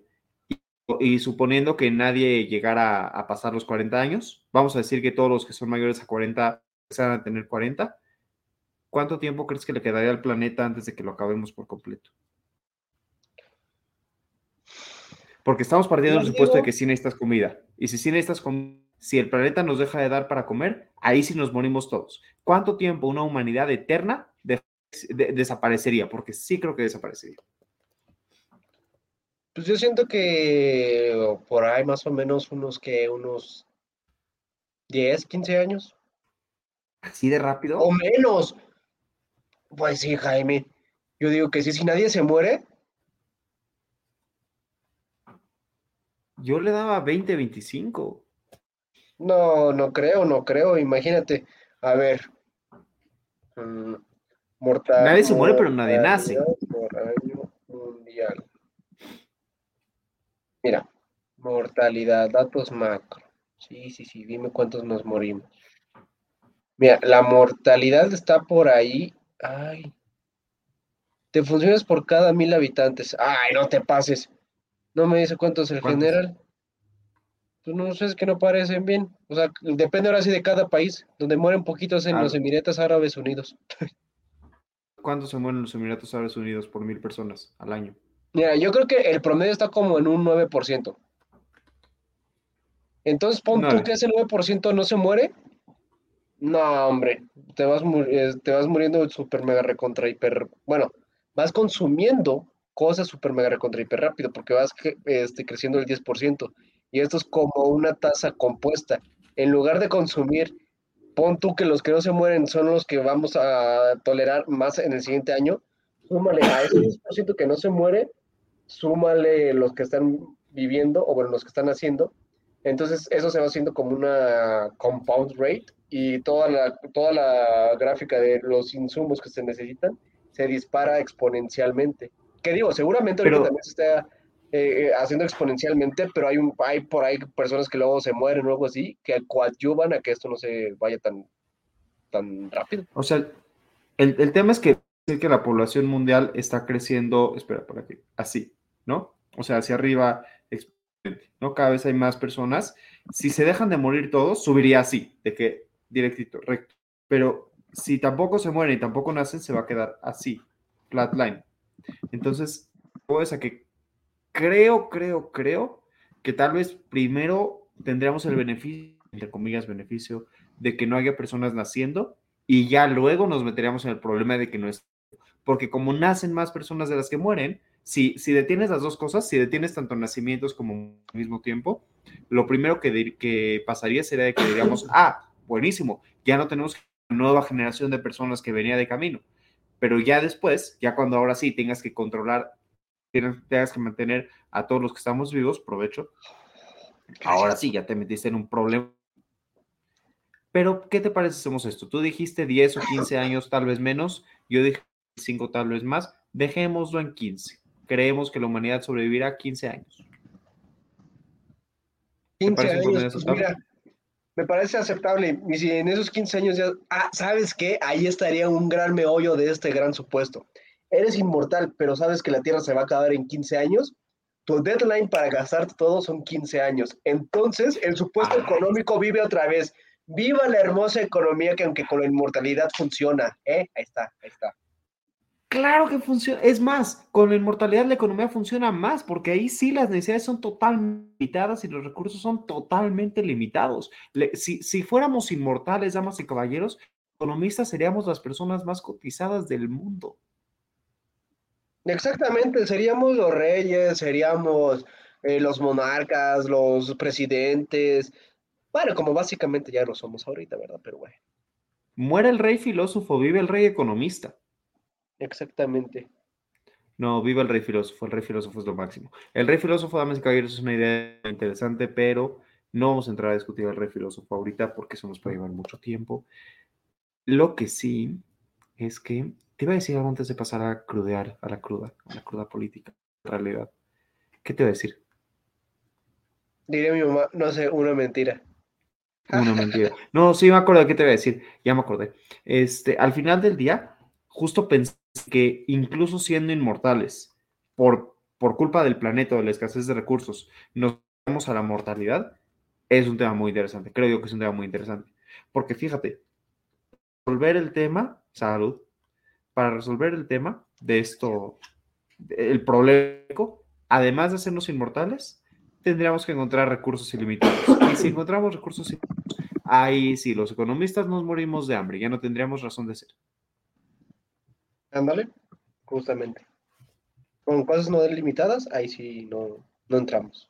y, suponiendo que nadie llegara a, pasar los 40 años, vamos a decir que todos los que son mayores a 40 van a tener 40, ¿Cuánto tiempo crees que le quedaría al planeta antes de que lo acabemos por completo? Porque estamos partiendo del supuesto de que sí necesitas comida. Y si sí necesitas comida, si el planeta nos deja de dar para comer, ahí sí nos morimos todos. ¿Cuánto tiempo una humanidad eterna de- de- desaparecería? Porque sí creo que desaparecería. Pues yo siento que por ahí más o menos unos que unos 10, 15 años. ¿Así de rápido? O menos. Pues sí, Jaime. Yo digo que sí, si nadie se muere, Yo le daba 20, 25. no, no creo, no creo. Imagínate. A ver. mm, morta- Nadie se muere, pero nadie nace. por año mundial. Mira, mortalidad, datos macro. Sí, sí, sí, dime cuántos nos morimos. Mira, la mortalidad está por ahí. Ay. Te funcionas por cada mil habitantes. Ay, no te pases. No me dice cuántos el ¿Cuántos? general. Pues no sé, es que no parecen bien. O sea, depende ahora sí de cada país. Donde mueren poquitos en Ah. los Emiratos Árabes Unidos. ¿Cuántos se mueren en los Emiratos Árabes Unidos por mil personas al año? Mira, yo creo que el promedio está como en un 9%. Entonces, pon tú que ese 9% no se muere. No, hombre, te vas, te vas muriendo super mega recontra hiper. Bueno, vas consumiendo cosas super mega recontra hiper rápido porque vas este, creciendo el 10%. Y esto es como una tasa compuesta. En lugar de consumir, pon tú que los que no se mueren son los que vamos a tolerar más en el siguiente año. Súmale a ese 10% que no se muere, súmale los que están viviendo o bueno, los que están haciendo. Entonces, eso se va haciendo como una compound rate y toda la, toda la gráfica de los insumos que se necesitan se dispara exponencialmente. Que digo, seguramente Pero- también se está eh, eh, haciendo exponencialmente, pero hay, un, hay por ahí personas que luego se mueren o algo así, que coadyuvan a que esto no se vaya tan, tan rápido. O sea, el, el tema es que, es que la población mundial está creciendo, espera, por aquí, así, ¿no? O sea, hacia arriba, ¿no? Cada vez hay más personas. Si se dejan de morir todos, subiría así, de que directito, recto. Pero si tampoco se mueren y tampoco nacen, se va a quedar así, flatline. Entonces, es a que creo, creo, creo que tal vez primero tendríamos el beneficio, entre comillas, beneficio, de que no haya personas naciendo y ya luego nos meteríamos en el problema de que no es. Porque como nacen más personas de las que mueren, si, si detienes las dos cosas, si detienes tanto nacimientos como al mismo tiempo, lo primero que, dir- que pasaría sería de que diríamos, ah, buenísimo, ya no tenemos una nueva generación de personas que venía de camino. Pero ya después, ya cuando ahora sí tengas que controlar, tienes- tengas que mantener a todos los que estamos vivos, provecho, ahora sí ya te metiste en un problema. Pero, ¿qué te parece si hacemos esto? Tú dijiste 10 o 15 *laughs* años, tal vez menos. Yo dije 5, tal vez más. Dejémoslo en 15. Creemos que la humanidad sobrevivirá 15 años. 15 parece un promedio años, pues mira, me parece aceptable. Y si en esos 15 años ya. Ah, ¿sabes qué? Ahí estaría un gran meollo de este gran supuesto. Eres inmortal, pero sabes que la Tierra se va a acabar en 15 años. Tu deadline para gastarte todo son 15 años. Entonces, el supuesto Ah. económico vive otra vez. Viva la hermosa economía que, aunque con la inmortalidad funciona. ¿eh? Ahí está, ahí está. Claro que funciona. Es más, con la inmortalidad la economía funciona más, porque ahí sí las necesidades son totalmente limitadas y los recursos son totalmente limitados. Le- si, si fuéramos inmortales, damas y caballeros, economistas seríamos las personas más cotizadas del mundo. Exactamente, seríamos los reyes, seríamos eh, los monarcas, los presidentes. Bueno, como básicamente ya lo somos ahorita, ¿verdad? Pero bueno, Muere el rey filósofo, vive el rey economista. Exactamente. No, viva el rey filósofo, el rey filósofo es lo máximo. El rey filósofo, damas y caballeros, es una idea interesante, pero no vamos a entrar a discutir al rey filósofo ahorita porque eso nos puede llevar mucho tiempo. Lo que sí es que te iba a decir algo antes de pasar a crudear, a la cruda, a la cruda política, en realidad. ¿Qué te iba a decir? Diría mi mamá, no sé, una mentira. Una mentira. No, sí me acuerdo de qué te iba a decir. Ya me acordé. Este, al final del día, justo pensé que incluso siendo inmortales, por, por culpa del planeta o de la escasez de recursos, nos vamos a la mortalidad, es un tema muy interesante. Creo yo que es un tema muy interesante. Porque fíjate, resolver el tema, salud, para resolver el tema de esto, el problema, además de hacernos inmortales, tendríamos que encontrar recursos ilimitados. Y si encontramos recursos ilimitados, ahí sí, los economistas nos morimos de hambre, ya no tendríamos razón de ser. Ándale, justamente. Con cosas no limitadas, ahí sí no, no entramos.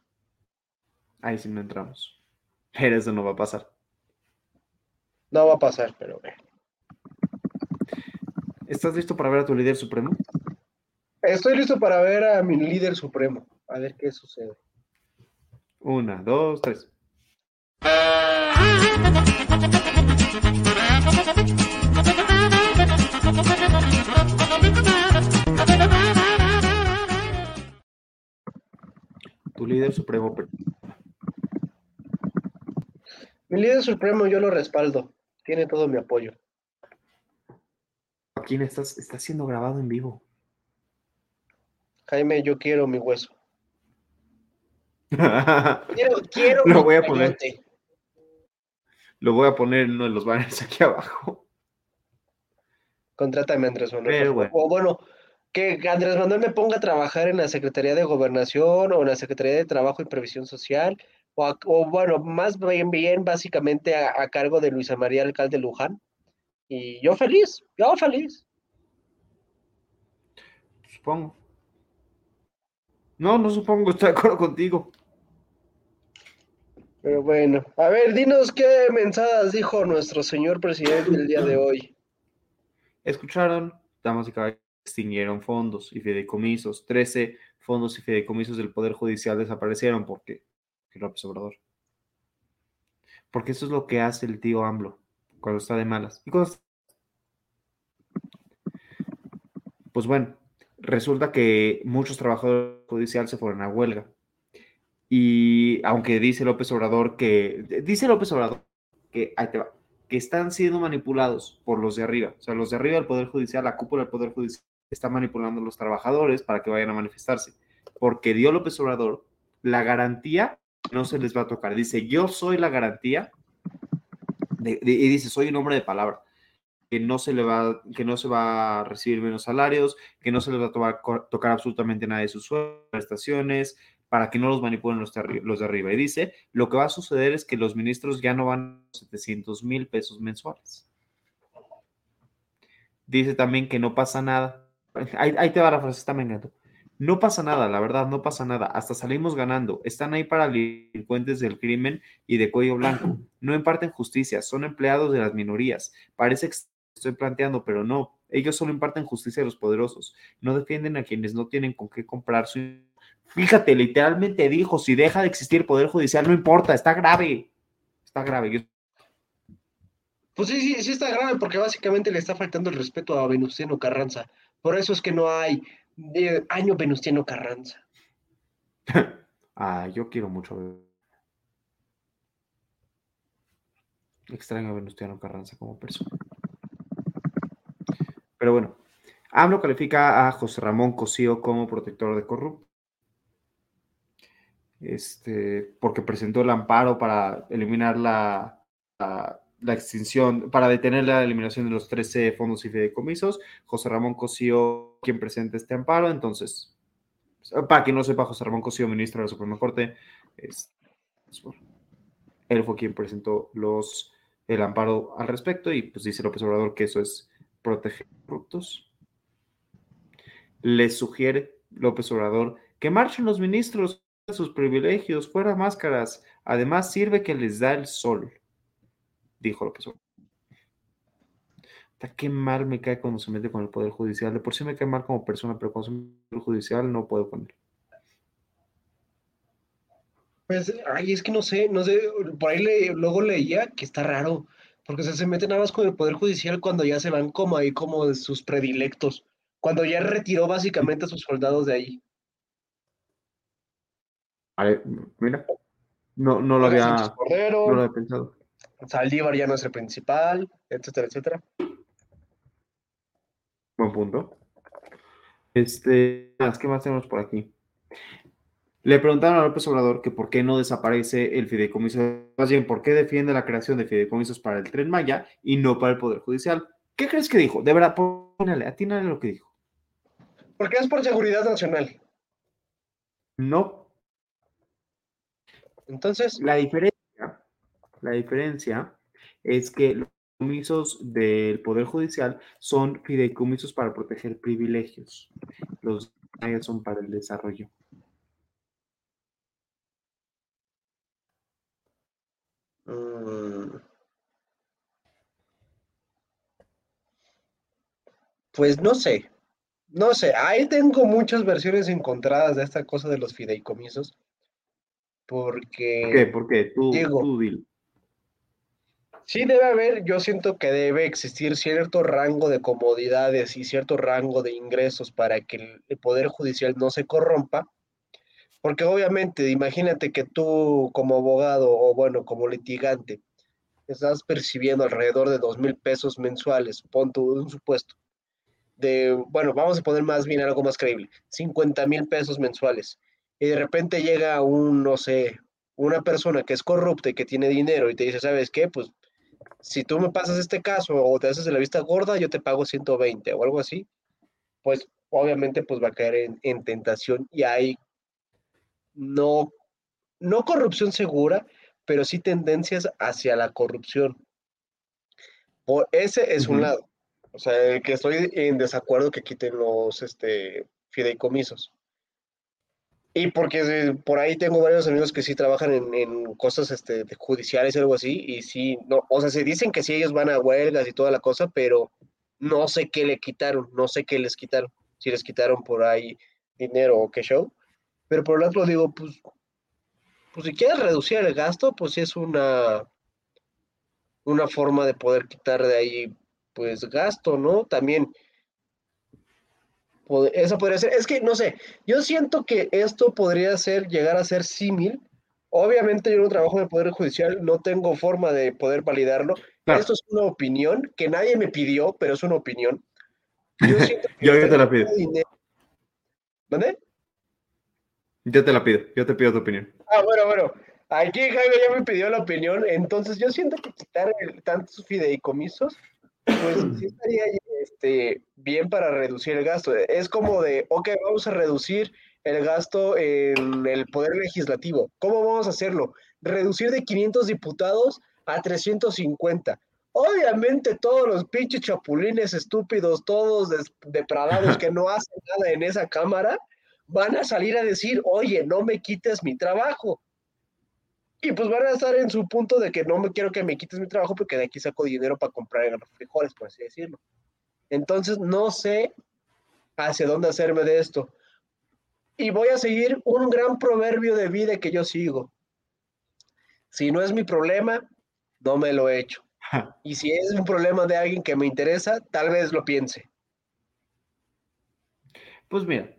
Ahí sí no entramos. Pero eso no va a pasar. No va a pasar, pero bueno. ¿Estás listo para ver a tu líder supremo? Estoy listo para ver a mi líder supremo. A ver qué sucede. Una, dos, tres. *laughs* Tu líder supremo. Mi líder supremo yo lo respaldo. Tiene todo mi apoyo. Joaquín, estás, estás siendo grabado en vivo. Jaime, yo quiero mi hueso. *laughs* quiero, quiero Lo voy a poner. Lo voy a poner en uno de los banners aquí abajo. Contrátame, Andrés Manuel. O bueno, que Andrés Manuel me ponga a trabajar en la Secretaría de Gobernación o en la Secretaría de Trabajo y Previsión Social. O, a- o bueno, más bien, bien básicamente a, a cargo de Luisa María Alcalde Luján. Y yo feliz, yo feliz. Supongo. No, no supongo, estoy de acuerdo contigo. Pero bueno, a ver, dinos qué mensajes dijo nuestro señor presidente el día de hoy. Escucharon, damas y caballeros, extinguieron fondos y fideicomisos. 13 fondos y fideicomisos del Poder Judicial desaparecieron. Porque López Obrador. Porque eso es lo que hace el tío AMLO cuando está de malas. Y cuando Pues bueno, resulta que muchos trabajadores judiciales se fueron a huelga. Y aunque dice López Obrador que, dice López Obrador que, ahí te va, que están siendo manipulados por los de arriba. O sea, los de arriba del Poder Judicial, la cúpula del Poder Judicial, está manipulando a los trabajadores para que vayan a manifestarse. Porque dio López Obrador la garantía no se les va a tocar. Dice, yo soy la garantía, y dice, soy un hombre de palabra, que no se le va, que no se va a recibir menos salarios, que no se les va a tocar absolutamente nada de sus prestaciones, para que no los manipulen los de, arri- los de arriba. Y dice, lo que va a suceder es que los ministros ya no van a 700 mil pesos mensuales. Dice también que no pasa nada. Ahí, ahí te va la frase, está me encantó. No pasa nada, la verdad, no pasa nada. Hasta salimos ganando. Están ahí para delincuentes del crimen y de cuello blanco. No imparten justicia, son empleados de las minorías. Parece que estoy planteando, pero no. Ellos solo imparten justicia a los poderosos. No defienden a quienes no tienen con qué comprar su... Fíjate, literalmente dijo, si deja de existir poder judicial, no importa, está grave. Está grave. Pues sí, sí, sí está grave porque básicamente le está faltando el respeto a Venustiano Carranza. Por eso es que no hay eh, año Venustiano Carranza. *laughs* Ah, yo quiero mucho. Extraño a Venustiano Carranza como persona. Pero bueno, AMLO califica a José Ramón Cosío como protector de corrupto. Este, porque presentó el amparo para eliminar la, la extinción, para detener la eliminación de los 13 fondos y fideicomisos. José Ramón Cosío, quien presenta este amparo, entonces para quien no sepa, José Ramón Cosío, ministro de la Suprema Corte, es, él fue quien presentó los, el amparo al respecto y pues dice López Obrador que eso es proteger corruptos. Les sugiere López Obrador que marchen los ministros sus privilegios, fuera máscaras. Además, sirve que les da el sol, dijo López Obrador. Qué mal me cae cuando se mete con el Poder Judicial. De por sí me cae mal como persona, pero cuando se mete con el Poder Judicial no puedo con él. Pues, ay, es que no sé, no sé, por ahí le- luego leía que está raro, porque o sea, se meten nada más con el Poder Judicial cuando ya se van como ahí como de sus predilectos, cuando ya retiró básicamente a sus soldados de ahí. Vale, mira, no, no lo había, no lo había pensado. Saldívar ya no es el principal, etcétera, etcétera. Buen punto. Este, ¿qué más tenemos por aquí? Le preguntaron a López Obrador que por qué no desaparece el fideicomiso, más bien, por qué defiende la creación de fideicomisos para el Tren Maya y no para el Poder Judicial. ¿Qué crees que dijo? De verdad, póngale, atínale lo que dijo. Porque es por seguridad nacional. No. Entonces, La diferencia, la diferencia es que los fideicomisos del Poder Judicial son fideicomisos para proteger privilegios. Los son para el desarrollo. mm, pues no sé, no sé, ahí tengo muchas versiones encontradas de esta cosa de los fideicomisos, ¿Por qué? porque ¿Por qué? Tú, Diego. tú dilo. Sí debe haber, yo siento que debe existir cierto rango de comodidades y cierto rango de ingresos para que el, Poder Judicial no se corrompa, porque obviamente, imagínate que tú como abogado o bueno, como litigante, estás percibiendo alrededor de dos mil pesos mensuales, pon tu un supuesto, de, bueno, vamos a poner más bien algo más creíble, 50 mil pesos mensuales, y de repente llega un, no sé, una persona que es corrupta y que tiene dinero y te dice, ¿sabes qué? Pues si tú me pasas este caso o te haces de la vista gorda, yo te pago 120 o algo así, pues obviamente pues va a caer en, en tentación y hay no, no corrupción segura, pero sí tendencias hacia la corrupción. Por ese es un lado. O sea, el que estoy en desacuerdo que quiten los este, fideicomisos. Y porque por ahí tengo varios amigos que sí trabajan en, cosas este, judiciales y algo así, y sí, no, o sea, se dicen que sí ellos van a huelgas y toda la cosa, pero no sé qué le quitaron, no sé qué les quitaron, si les quitaron por ahí dinero o qué show. Pero por el otro digo, pues, pues si quieres reducir el gasto, pues sí es una, una forma de poder quitar de ahí, pues, gasto, ¿no? También, eso podría ser, es que, no sé, yo siento que esto podría ser, llegar a ser símil. Obviamente yo no trabajo en el Poder Judicial, no tengo forma de poder validarlo. Claro. Esto es una opinión que nadie me pidió, pero es una opinión. Yo *laughs* siento que Yo este te la pido. de dinero- ¿Mande? Yo te la pido, yo te pido tu opinión. Ah, bueno, bueno. Aquí Jaime ya me pidió la opinión. Entonces, yo siento que quitar el- tantos fideicomisos, pues sí estaría este, bien para reducir el gasto. Es como de, ok, vamos a reducir el gasto en el poder legislativo. ¿Cómo vamos a hacerlo? Reducir de 500 diputados a 350. Obviamente todos los pinches chapulines estúpidos, todos depravados *laughs* que no hacen nada en esa cámara, van a salir a decir, oye, no me quites mi trabajo. Y pues van a estar en su punto de que no me quiero que me quites mi trabajo porque de aquí saco dinero para comprar frijoles, por así decirlo. Entonces no sé hacia dónde hacerme de esto. Y voy a seguir un gran proverbio de vida que yo sigo. Si no es mi problema, no me lo he hecho. Y si es un problema de alguien que me interesa, tal vez lo piense. Pues mira,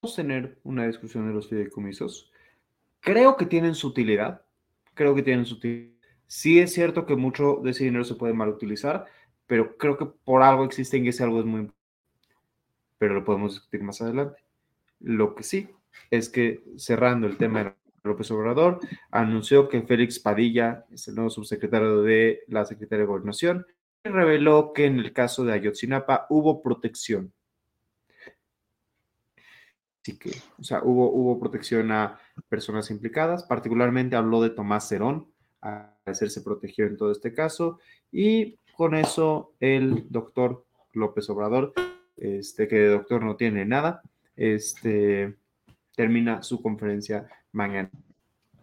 vamos a tener una discusión de los fideicomisos. Creo que tienen su utilidad. Creo que tienen su utilidad. Sí es cierto que mucho de ese dinero se puede mal utilizar, pero creo que por algo existen y ese algo es muy. Pero lo podemos discutir más adelante. Lo que sí es que cerrando el tema de López Obrador, anunció que Félix Padilla es el nuevo subsecretario de la Secretaría de Gobernación reveló que en el caso de Ayotzinapa hubo protección Así que, o sea, hubo, hubo protección a personas implicadas, particularmente habló de Tomás Cerón, a parecer se protegió en todo este caso, y con eso el doctor López Obrador, este, que de doctor no tiene nada, este, termina su conferencia mañana.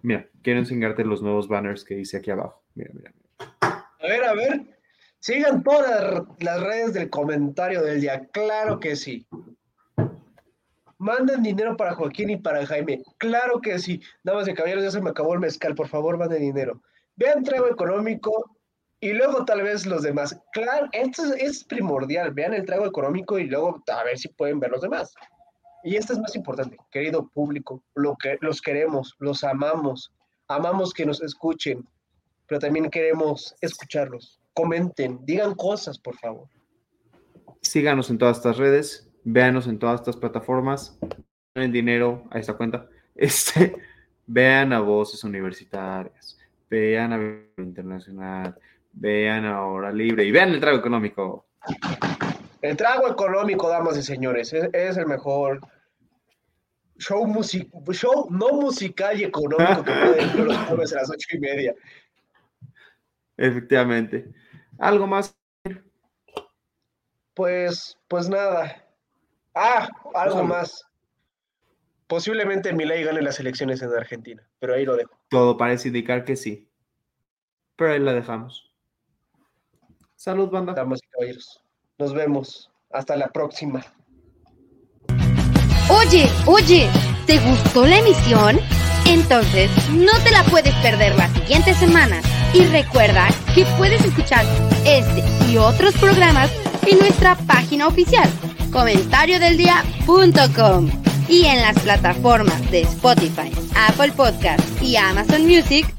Mira, quiero enseñarte los nuevos banners que hice aquí abajo. Mira, mira. A ver, a ver. Sigan todas las redes del comentario del día. Claro que sí. Manden dinero para Joaquín y para Jaime. Claro que sí. Nada más de caballeros, ya se me acabó el mezcal. Por favor, manden dinero. Vean trago económico y luego tal vez los demás. Claro, esto es, primordial. Vean el trago económico y luego a ver si pueden ver los demás. Y esto es más importante, querido público. Lo que, los queremos, los amamos. Amamos que nos escuchen, pero también queremos escucharlos. Comenten, digan cosas, por favor. Síganos en todas estas redes, véanos en todas estas plataformas, den dinero a esta cuenta, este, vean a Voces Universitarias, vean a Internacional, vean a Hora Libre y vean el trago económico. El trago económico, damas y señores, es, es el mejor. show, music, show no musical y económico que pueden ver los jueves a las ocho y media. Efectivamente. ¿Algo más? Pues, pues nada. Ah, algo algo. más. Posiblemente Milei gane las elecciones en Argentina, pero ahí lo dejo. Todo parece indicar que sí. Pero ahí la dejamos. Salud, banda. Damas y caballeros. Nos vemos. Hasta la próxima. Oye, oye, ¿te gustó la emisión? Entonces, no te la puedes perder la siguiente semana. Y recuerda que puedes escuchar este y otros programas en nuestra página oficial, comentariodeldia.com y en las plataformas de Spotify, Apple Podcast y Amazon Music.